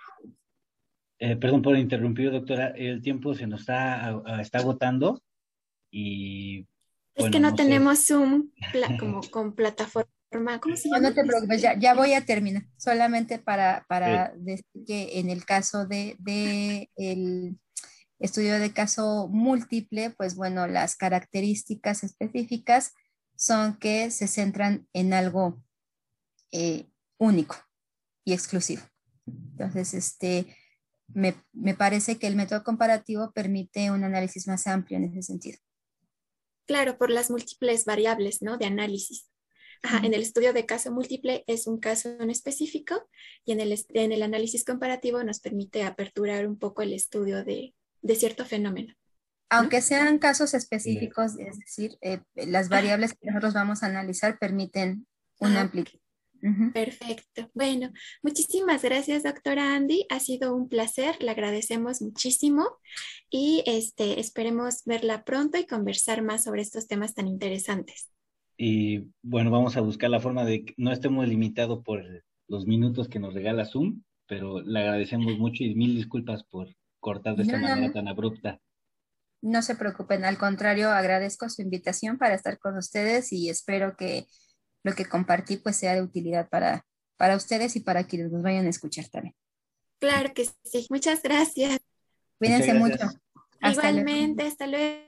perdón por interrumpir, doctora, el tiempo se nos está, está agotando y... Es que no, tenemos Zoom como con plataforma ¿Cómo se llama? No, te preocupes, ya, voy a terminar. Solamente para, para decir que en el caso de, de, el estudio de caso múltiple, pues bueno, las características específicas son que se centran en algo eh, único y exclusivo. Entonces, este, me, me parece que el método comparativo permite un análisis más amplio en ese sentido. Claro, por las múltiples variables, ¿no? De análisis en el estudio de caso múltiple es un caso en específico y en el, en el análisis comparativo nos permite aperturar un poco el estudio de, de cierto fenómeno. Aunque sean casos específicos, es decir, eh, las variables que nosotros vamos a analizar permiten una amplitud. Perfecto. Bueno, muchísimas gracias, doctora Andy. Ha sido un placer, le agradecemos muchísimo y este, esperemos verla pronto y conversar más sobre estos temas tan interesantes. Y bueno, vamos a buscar la forma de que no estemos limitados por los minutos que nos regala Zoom, pero le agradecemos mucho y mil disculpas por cortar de esta manera tan abrupta. No se preocupen, al contrario, agradezco su invitación para estar con ustedes y espero que lo que compartí pues sea de utilidad para, para ustedes y para quienes nos vayan a escuchar también. Claro que sí. Muchas gracias. Cuídense mucho. Igualmente, hasta luego.